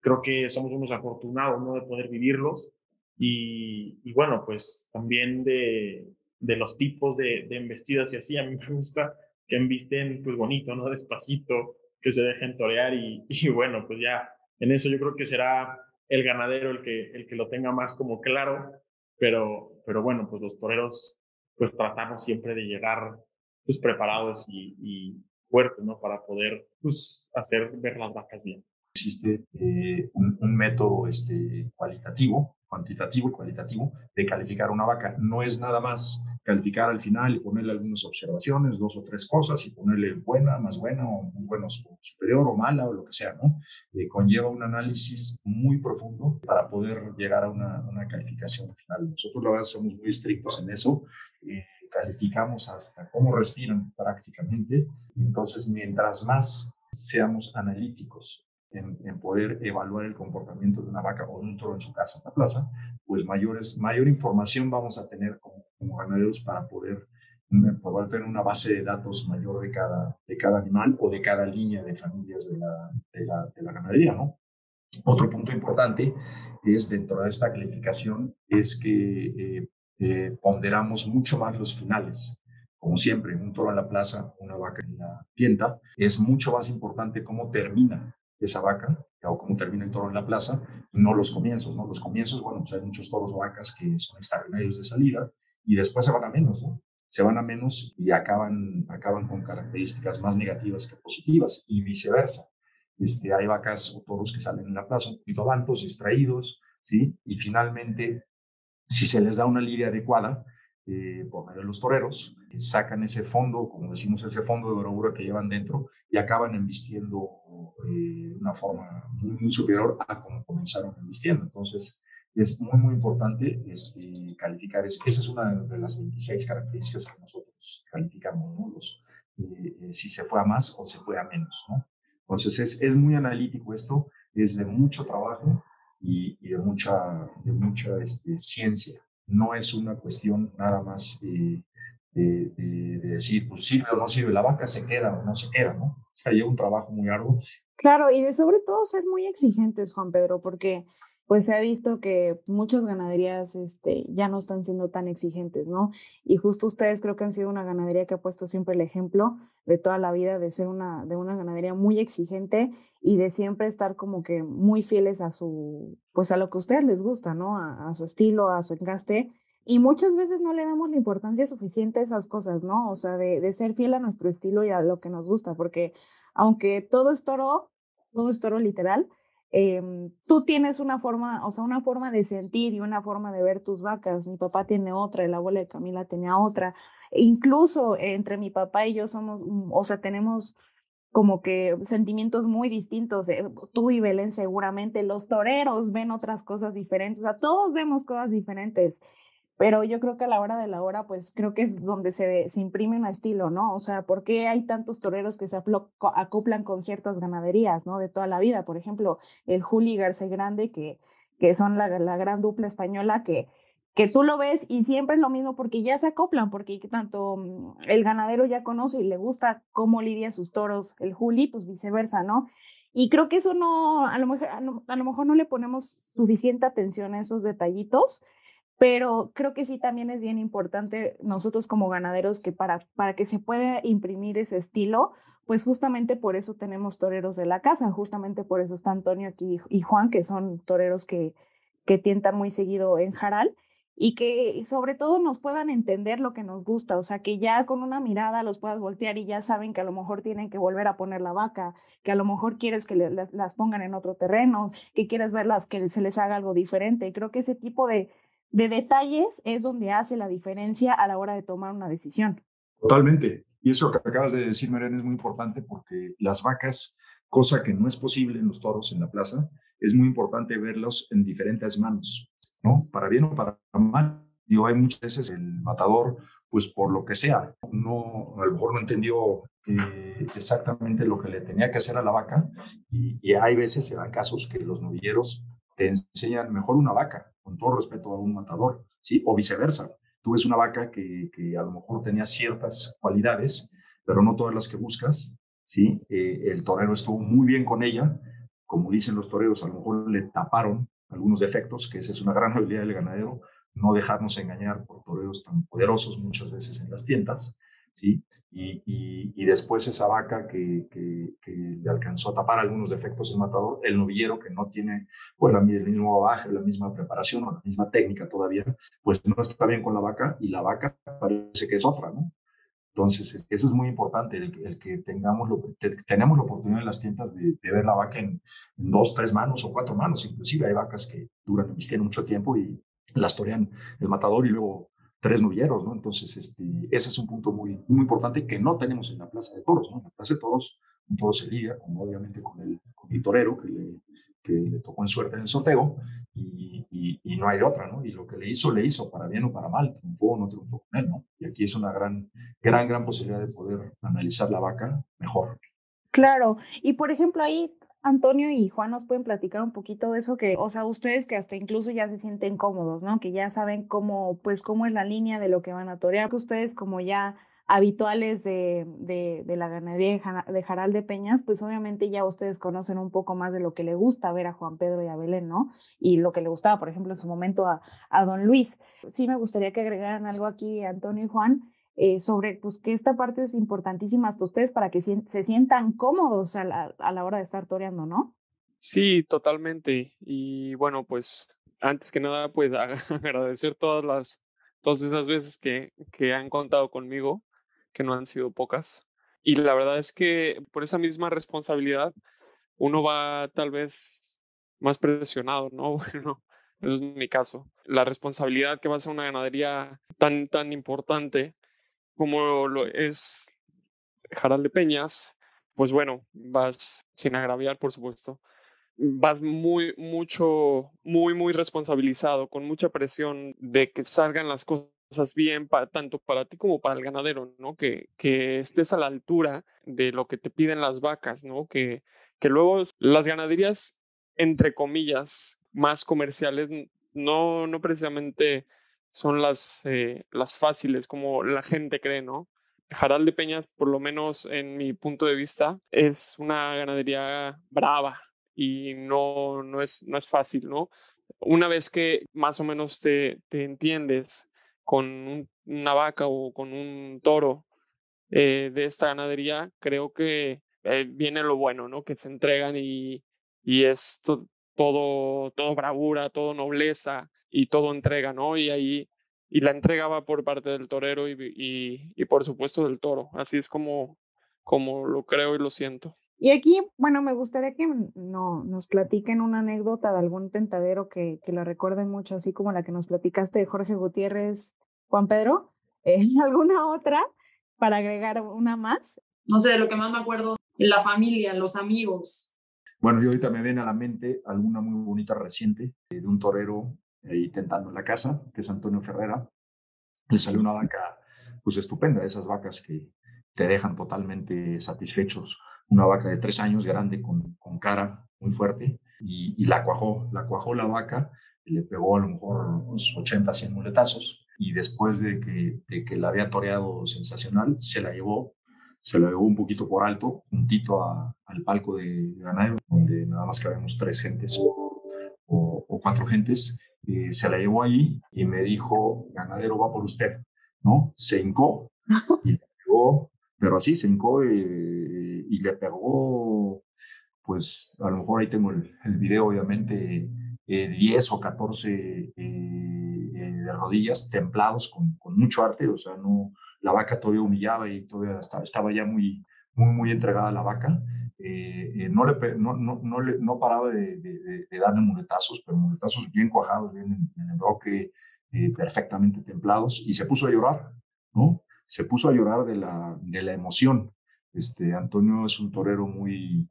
creo que somos unos afortunados, ¿no? De poder vivirlos. Y, y bueno, pues también de, de los tipos de, de, embestidas y así, a mí me gusta que embisten pues bonito, ¿no? Despacito, que se dejen torear y, [laughs] y bueno, pues ya en eso yo creo que será el ganadero el que, el que lo tenga más como claro, pero, pero bueno, pues los toreros pues tratamos siempre de llegar pues preparados y, y fuertes, ¿no? Para poder pues hacer ver las vacas bien. Existe eh, un, un, método este, cualitativo, cuantitativo y cualitativo de calificar una vaca. No es nada más calificar al final y ponerle algunas observaciones, dos o tres cosas, y ponerle buena, más buena, o un bueno superior o mala, o lo que sea, ¿no? Eh, conlleva un análisis muy profundo para poder llegar a una, una calificación final. Nosotros, la verdad, somos muy estrictos en eso. Eh, calificamos hasta cómo respiran prácticamente. Entonces, mientras más seamos analíticos en, en, poder evaluar el comportamiento de una vaca o de un toro en su casa en la plaza, pues mayores, mayor información vamos a tener como, como ganaderos para poder, poder tener una base de datos mayor de cada, de cada animal o de cada línea de familias de la, de la, de la ganadería, ¿no? Otro punto importante es dentro de esta calificación es que eh, eh, ponderamos mucho más los finales. Como siempre, un toro en la plaza, una vaca en la tienda, es mucho más importante cómo termina esa vaca o cómo termina el toro en la plaza, no los comienzos, ¿no? Los comienzos, bueno, pues hay muchos toros vacas que son extraordinarios de salida y después se van a menos, ¿no? Se van a menos y acaban, acaban con características más negativas que positivas y viceversa. Este, hay vacas o toros que salen en la plaza un poquito vantos, distraídos, ¿sí? Y finalmente, si se les da una lidia adecuada, eh, por medio de los toreros, sacan ese fondo, como decimos, ese fondo de bravura que llevan dentro y acaban embistiendo eh, de una forma muy, superior a como comenzaron embistiendo. Entonces, es muy, muy importante este, calificar. Es, esa es una de las 26 características que nosotros calificamos, ¿no? Eh, si se fue a más o se fue a menos, ¿no? Entonces, es, es muy analítico esto, es de mucho trabajo y, y de mucha, de mucha este, ciencia no es una cuestión nada más de, decir, pues sirve o no sirve la vaca, se queda o no se queda, ¿no? O sea, lleva un trabajo muy arduo. Claro, y de sobre todo ser muy exigentes, Juan Pedro, porque pues se ha visto que muchas ganaderías este, ya no están siendo tan exigentes, ¿no? Y justo ustedes creo que han sido una ganadería que ha puesto siempre el ejemplo de toda la vida de ser una, de una ganadería muy exigente y de siempre estar como que muy fieles a su, pues a lo que a ustedes les gusta, ¿no? A, su estilo, a su encaste. Y muchas veces no le damos la importancia suficiente a esas cosas, ¿no? O sea, de, de ser fiel a nuestro estilo y a lo que nos gusta, porque aunque todo es toro, todo es toro literal, eh, tú tienes una forma, o sea, una forma de sentir y una forma de ver tus vacas. Mi papá tiene otra, el abuelo de Camila tenía otra. E incluso entre mi papá y yo somos, o sea, tenemos como que sentimientos muy distintos. Eh, tú y Belén seguramente, los toreros ven otras cosas diferentes, o sea, todos vemos cosas diferentes pero yo creo que a la hora de la hora, pues creo que es donde se, se imprime un estilo, ¿no? O sea, ¿por qué hay tantos toreros que se acoplan con ciertas ganaderías, ¿no? De toda la vida. Por ejemplo, el Juli García Grande, que, que son la, la gran dupla española, que, que tú lo ves y siempre es lo mismo porque ya se acoplan, porque tanto el ganadero ya conoce y le gusta cómo lidia sus toros, el Juli, pues viceversa, ¿no? Y creo que eso no, a lo mejor, a lo mejor no le ponemos suficiente atención a esos detallitos, pero creo que sí también es bien importante nosotros como ganaderos que para, para que se pueda imprimir ese estilo, pues justamente por eso tenemos toreros de la casa, justamente por eso está Antonio aquí y Juan, que son toreros que, que tientan muy seguido en Jaral y que sobre todo nos puedan entender lo que nos gusta, o sea, que ya con una mirada los puedas voltear y ya saben que a lo mejor tienen que volver a poner la vaca, que a lo mejor quieres que le, las, pongan en otro terreno, que quieres verlas que se les haga algo diferente. Creo que ese tipo de, de detalles es donde hace la diferencia a la hora de tomar una decisión. Totalmente. Y eso que acabas de decir, Mariana, es muy importante porque las vacas, cosa que no es posible en los toros en la plaza, es muy importante verlos en diferentes manos, ¿no? Para bien o para mal. Digo, hay muchas veces el matador, pues por lo que sea, no, a lo mejor no entendió eh, exactamente lo que le tenía que hacer a la vaca y, y hay veces, se dan casos que los novilleros te enseñan mejor una vaca, con todo respeto a un matador, ¿sí? O viceversa. tú ves una vaca que, que a lo mejor tenía ciertas cualidades, pero no todas las que buscas, ¿sí? Eh, el torero estuvo muy bien con ella, como dicen los toreros, a lo mejor le taparon algunos defectos, que esa es una gran [laughs] habilidad del ganadero, no dejarnos engañar por toreros tan poderosos muchas veces en las tiendas, ¿sí? Y, y, después esa vaca que, que, le alcanzó a tapar algunos defectos el matador, el novillero que no tiene pues la, el mismo baje, la misma preparación o la misma técnica todavía, pues no está bien con la vaca y la vaca parece que es otra, ¿no? Entonces, eso es muy importante, el, que tengamos lo, tenemos la oportunidad en las tiendas de, ver la vaca en, dos, tres manos o cuatro manos, inclusive hay vacas que duran, tienen mucho tiempo y las torean el matador y luego tres novilleros, ¿no? Entonces, este, ese es un punto muy, muy importante que no tenemos en la Plaza de Toros, ¿no? En la Plaza de Toros, un toro se liga, como obviamente con el, con el torero que le, que le tocó en suerte en el sorteo y, y, no hay otra, ¿no? Y lo que le hizo, le hizo, para bien o para mal, triunfó o no triunfó con él, ¿no? Y aquí es una gran, gran, gran posibilidad de poder analizar la vaca mejor. Claro, y por ejemplo ahí Antonio y Juan nos pueden platicar un poquito de eso que, o sea, ustedes que hasta incluso ya se sienten cómodos, ¿no? Que ya saben cómo, pues, cómo es la línea de lo que van a torear, ustedes como ya habituales de, de, la ganadería de Jaral de Peñas, pues obviamente ya ustedes conocen un poco más de lo que le gusta ver a Juan Pedro y a Belén, ¿no? Y lo que le gustaba, por ejemplo, en su momento a, a don Luis. Sí me gustaría que agregaran algo aquí, Antonio y Juan, eh, sobre pues que esta parte es importantísima hasta ustedes para que se sientan cómodos a la, a la hora de estar toreando, ¿no? Sí, totalmente. Y bueno, pues antes que nada, pues [laughs] agradecer todas las, todas esas veces que, que han contado conmigo que no han sido pocas. Y la verdad es que por esa misma responsabilidad uno va tal vez más presionado, ¿no? [laughs] Bueno, eso es mi caso. La responsabilidad que va a ser una ganadería tan, tan importante como lo es Jaral de Peñas, pues bueno, vas sin agraviar, por supuesto, vas muy, mucho, muy, muy responsabilizado, con mucha presión de que salgan las cosas bien para, tanto para ti como para el ganadero, ¿no? Que, que estés a la altura de lo que te piden las vacas, ¿no? Que, que luego las ganaderías, entre comillas, más comerciales, no, no precisamente son las, eh, las fáciles como la gente cree, ¿no? Jaral de Peñas, por lo menos en mi punto de vista, es una ganadería brava y no, no, es, no es fácil, ¿no? Una vez que más o menos te, te entiendes con una vaca o con un toro eh, de esta ganadería, creo que eh, viene lo bueno, ¿no? Que se entregan y, y es todo, todo bravura, todo nobleza y todo entrega, ¿no? Y ahí, y la entrega va por parte del torero y, y, y por supuesto del toro. Así es como, como lo creo y lo siento. Y aquí, bueno, me gustaría que no, nos platiquen una anécdota de algún tentadero que, que la recuerden mucho, así como la que nos platicaste de Jorge Gutiérrez, Juan Pedro. ¿Es [laughs] alguna otra para agregar una más? No sé, de lo que más me acuerdo, la familia, los amigos. Bueno, yo ahorita me viene a la mente alguna muy bonita reciente de un torero ahí tentando en la casa, que es Antonio Ferrera. Le salió una vaca, pues estupenda, esas vacas que te dejan totalmente satisfechos una vaca de tres años grande con, con cara muy fuerte y, la cuajó, la cuajó la vaca, le pegó a lo mejor unos 80, 100 muletazos y después de que, de que la había toreado sensacional, se la llevó, se la llevó un poquito por alto, juntito al palco de, ganadero, donde nada más cabemos tres gentes o, o, cuatro gentes, eh, se la llevó ahí y me dijo, ganadero va por usted, ¿no? Se hincó [laughs] y le pegó, pero así se hincó y, y le pegó, pues a lo mejor ahí tengo el, el video, obviamente, eh, 10 o 14 eh, eh, de rodillas, templados con, con, mucho arte, o sea, no, la vaca todavía humillaba y todavía estaba, estaba ya muy, muy, muy entregada la vaca. Eh, no, le, no, no, no, le, no paraba de, de, de, darle muletazos, pero muletazos bien cuajados, bien en, en el broque, perfectamente templados, y se puso a llorar, ¿no? Se puso a llorar de la, de la emoción. Este, Antonio es un torero muy,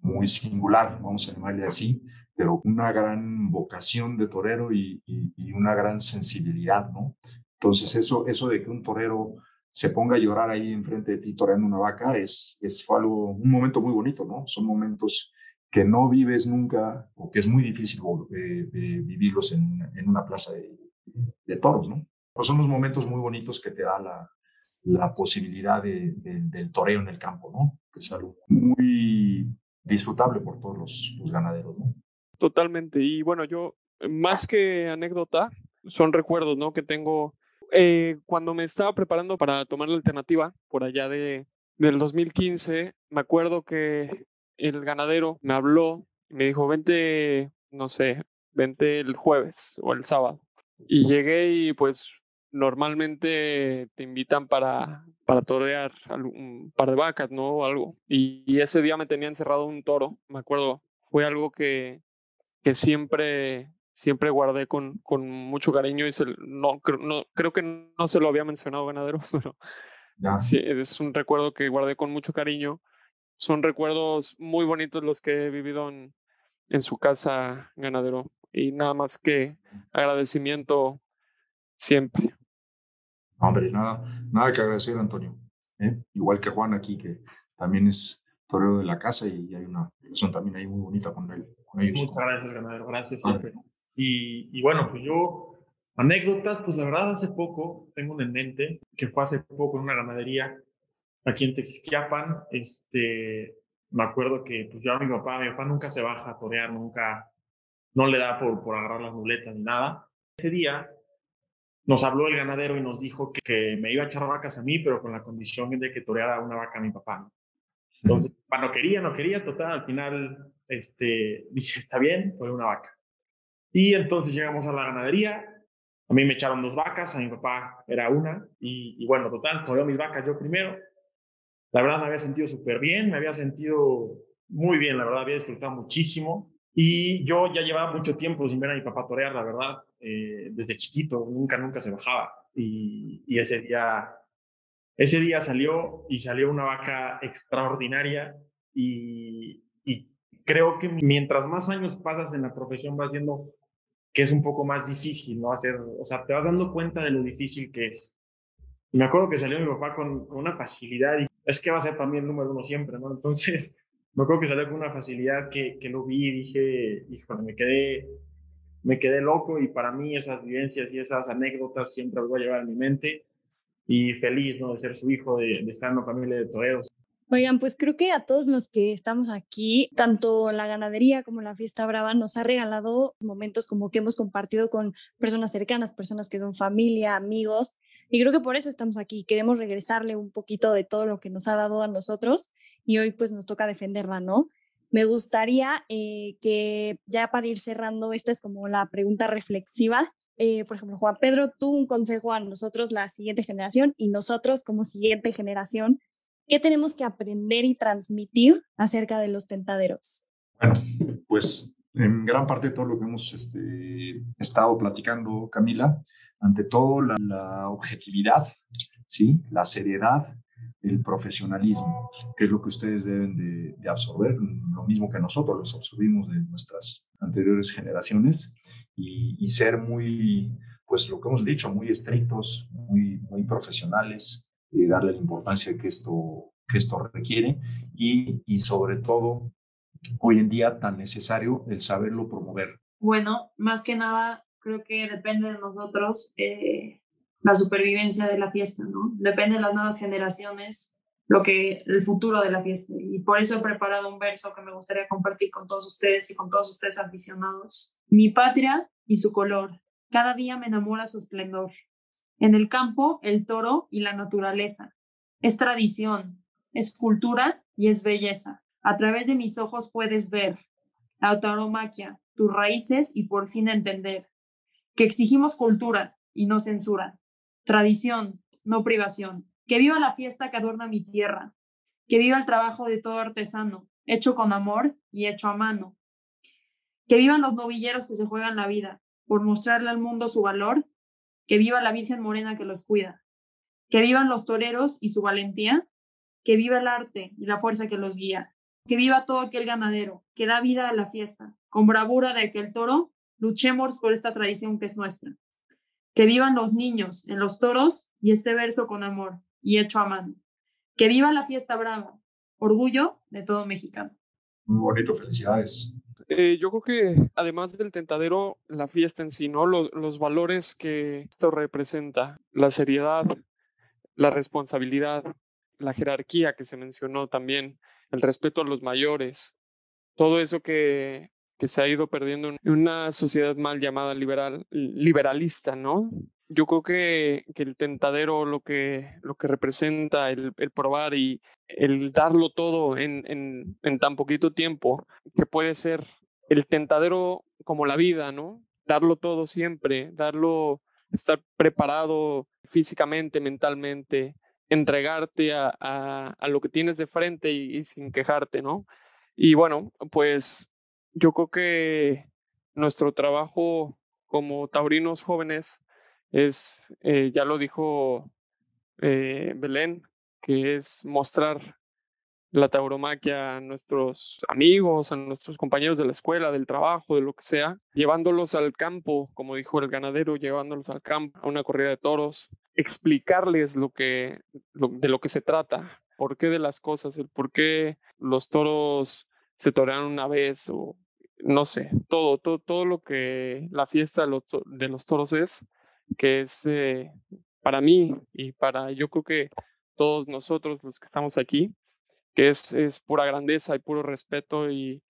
muy singular, vamos a llamarle así, pero una gran vocación de torero y, y, una gran sensibilidad, ¿no? Entonces eso, eso de que un torero se ponga a llorar ahí enfrente de ti toreando una vaca es, es algo, un momento muy bonito, ¿no? Son momentos que no vives nunca o que es muy difícil eh, vivirlos en, en, una plaza de, de toros, ¿no? pues son los momentos muy bonitos que te da la, la posibilidad de, del toreo en el campo, ¿no? Que es algo muy disfrutable por todos los, los ganaderos, ¿no? Totalmente. Y bueno, yo, más que anécdota, son recuerdos, ¿no? Que tengo eh, cuando me estaba preparando para tomar la alternativa por allá de, del 2015, me acuerdo que el ganadero me habló y me dijo, vente, no sé, vente el jueves o el sábado. Y llegué y pues normalmente te invitan para, para torear un par de vacas, ¿no? O algo. Y, ese día me tenía encerrado un toro, me acuerdo. Fue algo que, que siempre, siempre guardé con, con mucho cariño y se, no, no, creo que no se lo había mencionado Ganadero, [laughs] pero sí, es un recuerdo que guardé con mucho cariño. Son recuerdos muy bonitos los que he vivido en, en su casa, Ganadero. Y nada más que agradecimiento siempre. Hombre, nada, nada que agradecer, Antonio. ¿eh? Igual que Juan aquí, que también es torero de la casa y hay una relación también ahí muy bonita con él. Con ellos. Muchas gracias, ganadero. Gracias siempre. Y, y, bueno, pues yo, anécdotas, pues la verdad hace poco, tengo un en mente, que fue hace poco en una ganadería aquí en Texquiapan. Este, me acuerdo que pues yo a mi papá, mi papá nunca se baja a torear, nunca, no le da por, por agarrar las muletas ni nada. Ese día nos habló el ganadero y nos dijo que, que, me iba a echar vacas a mí, pero con la condición de que toreara una vaca a mi papá. Entonces, [laughs] no quería, no quería, total, al final, este, [laughs] dice, está bien, fue una vaca. Y entonces llegamos a la ganadería, a mí me echaron dos vacas, a mi papá era una, y, y bueno, total, toreó mis vacas yo primero. La verdad me había sentido súper bien, me había sentido muy bien, la verdad había disfrutado muchísimo. Y yo ya llevaba mucho tiempo sin ver a mi papá torear, la verdad, eh, desde chiquito, nunca, nunca se bajaba. Y, y, ese día, ese día salió y salió una vaca extraordinaria y, y creo que mientras más años pasas en la profesión vas viendo que es un poco más difícil, ¿no? Hacer, o sea, te vas dando cuenta de lo difícil que es. Y me acuerdo que salió mi papá con, con una facilidad y es que va a ser el número uno siempre, ¿no? Entonces, [laughs] me acuerdo que salió con una facilidad que, que lo vi y dije, híjole, me quedé, me quedé loco y para mí esas vivencias y esas anécdotas siempre las voy a llevar en mi mente y feliz, ¿no? De ser su hijo, de, de estar en una familia de toreros. Oigan, pues creo que a todos los que estamos aquí, tanto la ganadería como la fiesta brava nos ha regalado momentos como que hemos compartido con personas cercanas, personas que son familia, amigos, y creo que por eso estamos aquí. Queremos regresarle un poquito de todo lo que nos ha dado a nosotros y hoy pues nos toca defenderla, ¿no? Me gustaría eh, que ya para ir cerrando, esta es como la pregunta reflexiva. Eh, por ejemplo, Juan Pedro, tú un consejo a nosotros, la siguiente generación, y nosotros como siguiente generación, ¿qué tenemos que aprender y transmitir acerca de los tentaderos? Bueno, pues en gran parte de todo lo que hemos este, estado platicando, Camila, ante todo la, la objetividad, ¿sí? la seriedad, el profesionalismo, que es lo que ustedes deben de, de, absorber, lo mismo que nosotros los absorbimos de nuestras anteriores generaciones, y, y, ser muy, pues lo que hemos dicho, muy estrictos, muy, muy profesionales, y darle la importancia que esto, que esto requiere, y, y sobre todo, hoy en día tan necesario el saberlo promover. Bueno, más que nada, creo que depende de nosotros. Eh, la supervivencia de la fiesta, ¿no? Depende de las nuevas generaciones, lo que el futuro de la fiesta. Y por eso he preparado un verso que me gustaría compartir con todos ustedes y con todos ustedes aficionados. Mi patria y su color, cada día me enamora su esplendor. En el campo, el toro y la naturaleza. Es tradición, es cultura y es belleza. A través de mis ojos puedes ver la tauromaquia, tus raíces y por fin entender que exigimos cultura y no censura, tradición, no privación. Que viva la fiesta que adorna mi tierra, que viva el trabajo de todo artesano, hecho con amor y hecho a mano. Que vivan los novilleros que se juegan la vida por mostrarle al mundo su valor, que viva la Virgen Morena que los cuida. Que vivan los toreros y su valentía, que viva el arte y la fuerza que los guía. Que viva todo aquel ganadero que da vida a la fiesta. Con bravura de aquel toro, luchemos por esta tradición que es nuestra. Que vivan los niños en los toros y este verso con amor y hecho a mano. Que viva la fiesta brava, orgullo de todo mexicano. Muy bonito, felicidades. Eh, yo creo que además del tentadero, la fiesta en sí, ¿no? Los, los valores que esto representa, la seriedad, la responsabilidad, la jerarquía que se mencionó también, el respeto a los mayores, todo eso que, que se ha ido perdiendo en una sociedad mal llamada liberal, liberalista, ¿no? Yo creo que, que el tentadero, lo que, lo que representa, el, probar y el darlo todo en, en, en tan poquito tiempo, que puede ser el tentadero como la vida, ¿no? Darlo todo siempre, darlo, estar preparado físicamente, mentalmente, entregarte a, a, a lo que tienes de frente y, y, sin quejarte, ¿no? Y bueno, pues yo creo que nuestro trabajo como taurinos jóvenes es, eh, ya lo dijo eh, Belén, que es mostrar la tauromaquia a nuestros amigos, a nuestros compañeros de la escuela, del trabajo, de lo que sea, llevándolos al campo, como dijo el ganadero, llevándolos al campo, a una corrida de toros, explicarles lo que, lo, de lo que se trata, por qué de las cosas, el por qué los toros se torean una vez o no sé, todo, todo, todo lo que la fiesta de los, de los toros es, que es eh, para mí y para yo creo que todos nosotros los que estamos aquí, que es, es pura grandeza y puro respeto y,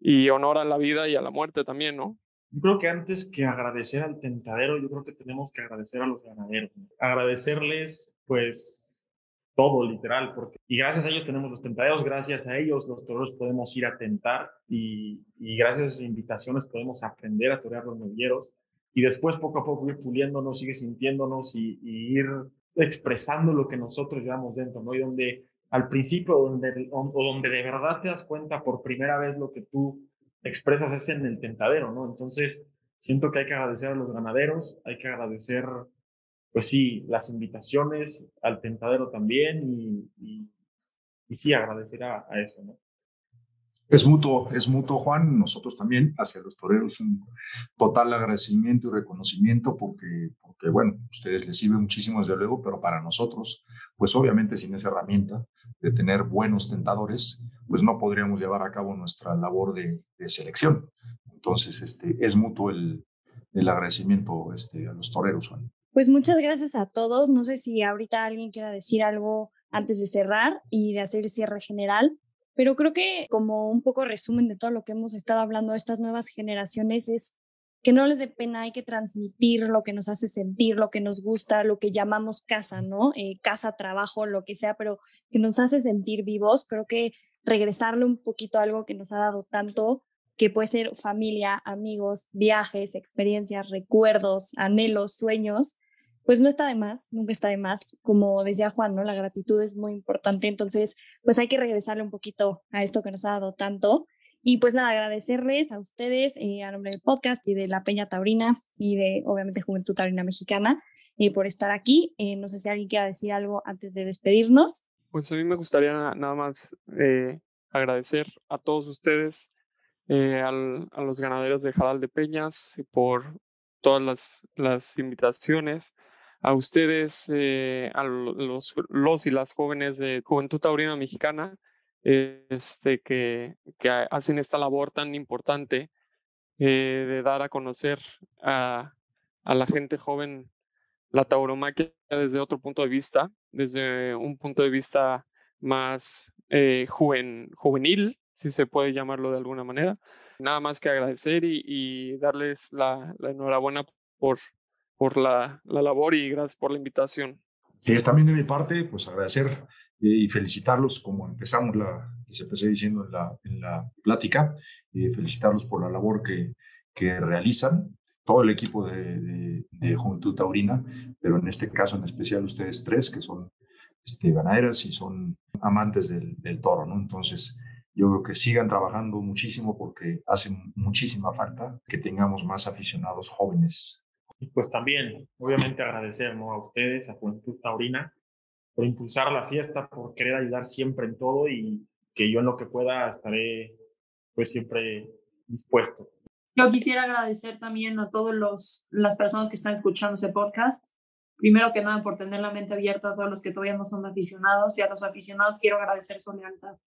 y honor a la vida y a la muerte también, ¿no? Yo creo que antes que agradecer al tentadero, yo creo que tenemos que agradecer a los ganaderos. Agradecerles, pues, todo, literal, porque y gracias a ellos tenemos los tentaderos, gracias a ellos los toreros podemos ir a tentar y, y gracias a sus invitaciones podemos aprender a torear los novilleros y después poco a poco ir puliéndonos, sigue sintiéndonos y, ir expresando lo que nosotros llevamos dentro, ¿no? Y donde al principio, donde, o donde de verdad te das cuenta por primera vez lo que tú expresas es en el tentadero, ¿no? Entonces, siento que hay que agradecer a los ganaderos, hay que agradecer pues sí, las invitaciones al tentadero también y sí, agradecer a, a, eso, ¿no? Es mutuo, es mutuo, Juan. Nosotros también, hacia los toreros, un total agradecimiento y reconocimiento porque, porque bueno, ustedes les sirve muchísimo desde luego, pero para nosotros, pues obviamente sin esa herramienta de tener buenos tentadores, pues no podríamos llevar a cabo nuestra labor de, selección. Entonces, este, es mutuo el, el agradecimiento este, a los toreros, Juan. Pues muchas gracias a todos. No sé si ahorita alguien quiera decir algo antes de cerrar y de hacer el cierre general, pero creo que como un poco resumen de todo lo que hemos estado hablando de estas nuevas generaciones es que no les dé pena, hay que transmitir lo que nos hace sentir, lo que nos gusta, lo que llamamos casa, ¿no? Eh, casa, trabajo, lo que sea, pero que nos hace sentir vivos. Creo que regresarle un poquito a algo que nos ha dado tanto, que puede ser familia, amigos, viajes, experiencias, recuerdos, anhelos, sueños, pues no está de más, nunca está de más. Como decía Juan, ¿no? La gratitud es muy importante, entonces pues hay que regresarle un poquito a esto que nos ha dado tanto. Y pues nada, agradecerles a ustedes eh, a nombre del podcast y de la Peña Taurina y de obviamente Juventud Taurina Mexicana eh, por estar aquí. Eh, no sé si alguien quiera decir algo antes de despedirnos. Pues a mí me gustaría nada más eh, agradecer a todos ustedes, al, a los ganaderos de Jaral de Peñas por todas las, las invitaciones, a ustedes, eh, a los, los y las jóvenes de Juventud Taurina Mexicana, este, que, que hacen esta labor tan importante eh, de dar a conocer a, a, la gente joven la tauromaquia desde otro punto de vista, desde un punto de vista más eh, juven, juvenil, si se puede llamarlo de alguna manera. Nada más que agradecer y, y darles la, la enhorabuena por, por la, la, labor y gracias por la invitación. Sí, es también de mi parte, pues agradecer eh, y felicitarlos, como empezamos la, se empecé diciendo en la, en la plática, eh, felicitarlos por la labor que, que realizan, todo el equipo de, de, de, Juventud Taurina, pero en este caso en especial ustedes tres, que son este, ganaderas y son amantes del, del toro, ¿no? Entonces, yo creo que sigan trabajando muchísimo porque hace muchísima falta que tengamos más aficionados jóvenes. Y pues también, obviamente, agradecer ¿no? a ustedes, a Juventud Taurina, por impulsar la fiesta, por querer ayudar siempre en todo y que yo en lo que pueda estaré pues siempre dispuesto. Yo quisiera agradecer también a todas las personas que están escuchando ese podcast. Primero que nada, por tener la mente abierta a todos los que todavía no son aficionados y a los aficionados quiero agradecer su lealtad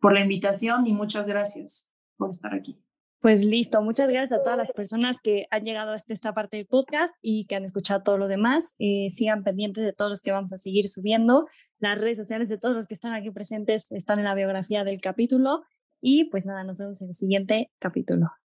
por la invitación y muchas gracias por estar aquí. Pues listo, muchas gracias a todas las personas que han llegado hasta esta parte del podcast y que han escuchado todo lo demás. Eh, sigan pendientes de todos los que vamos a seguir subiendo. Las redes sociales de todos los que están aquí presentes están en la biografía del capítulo. Y pues nada, nos vemos en el siguiente capítulo.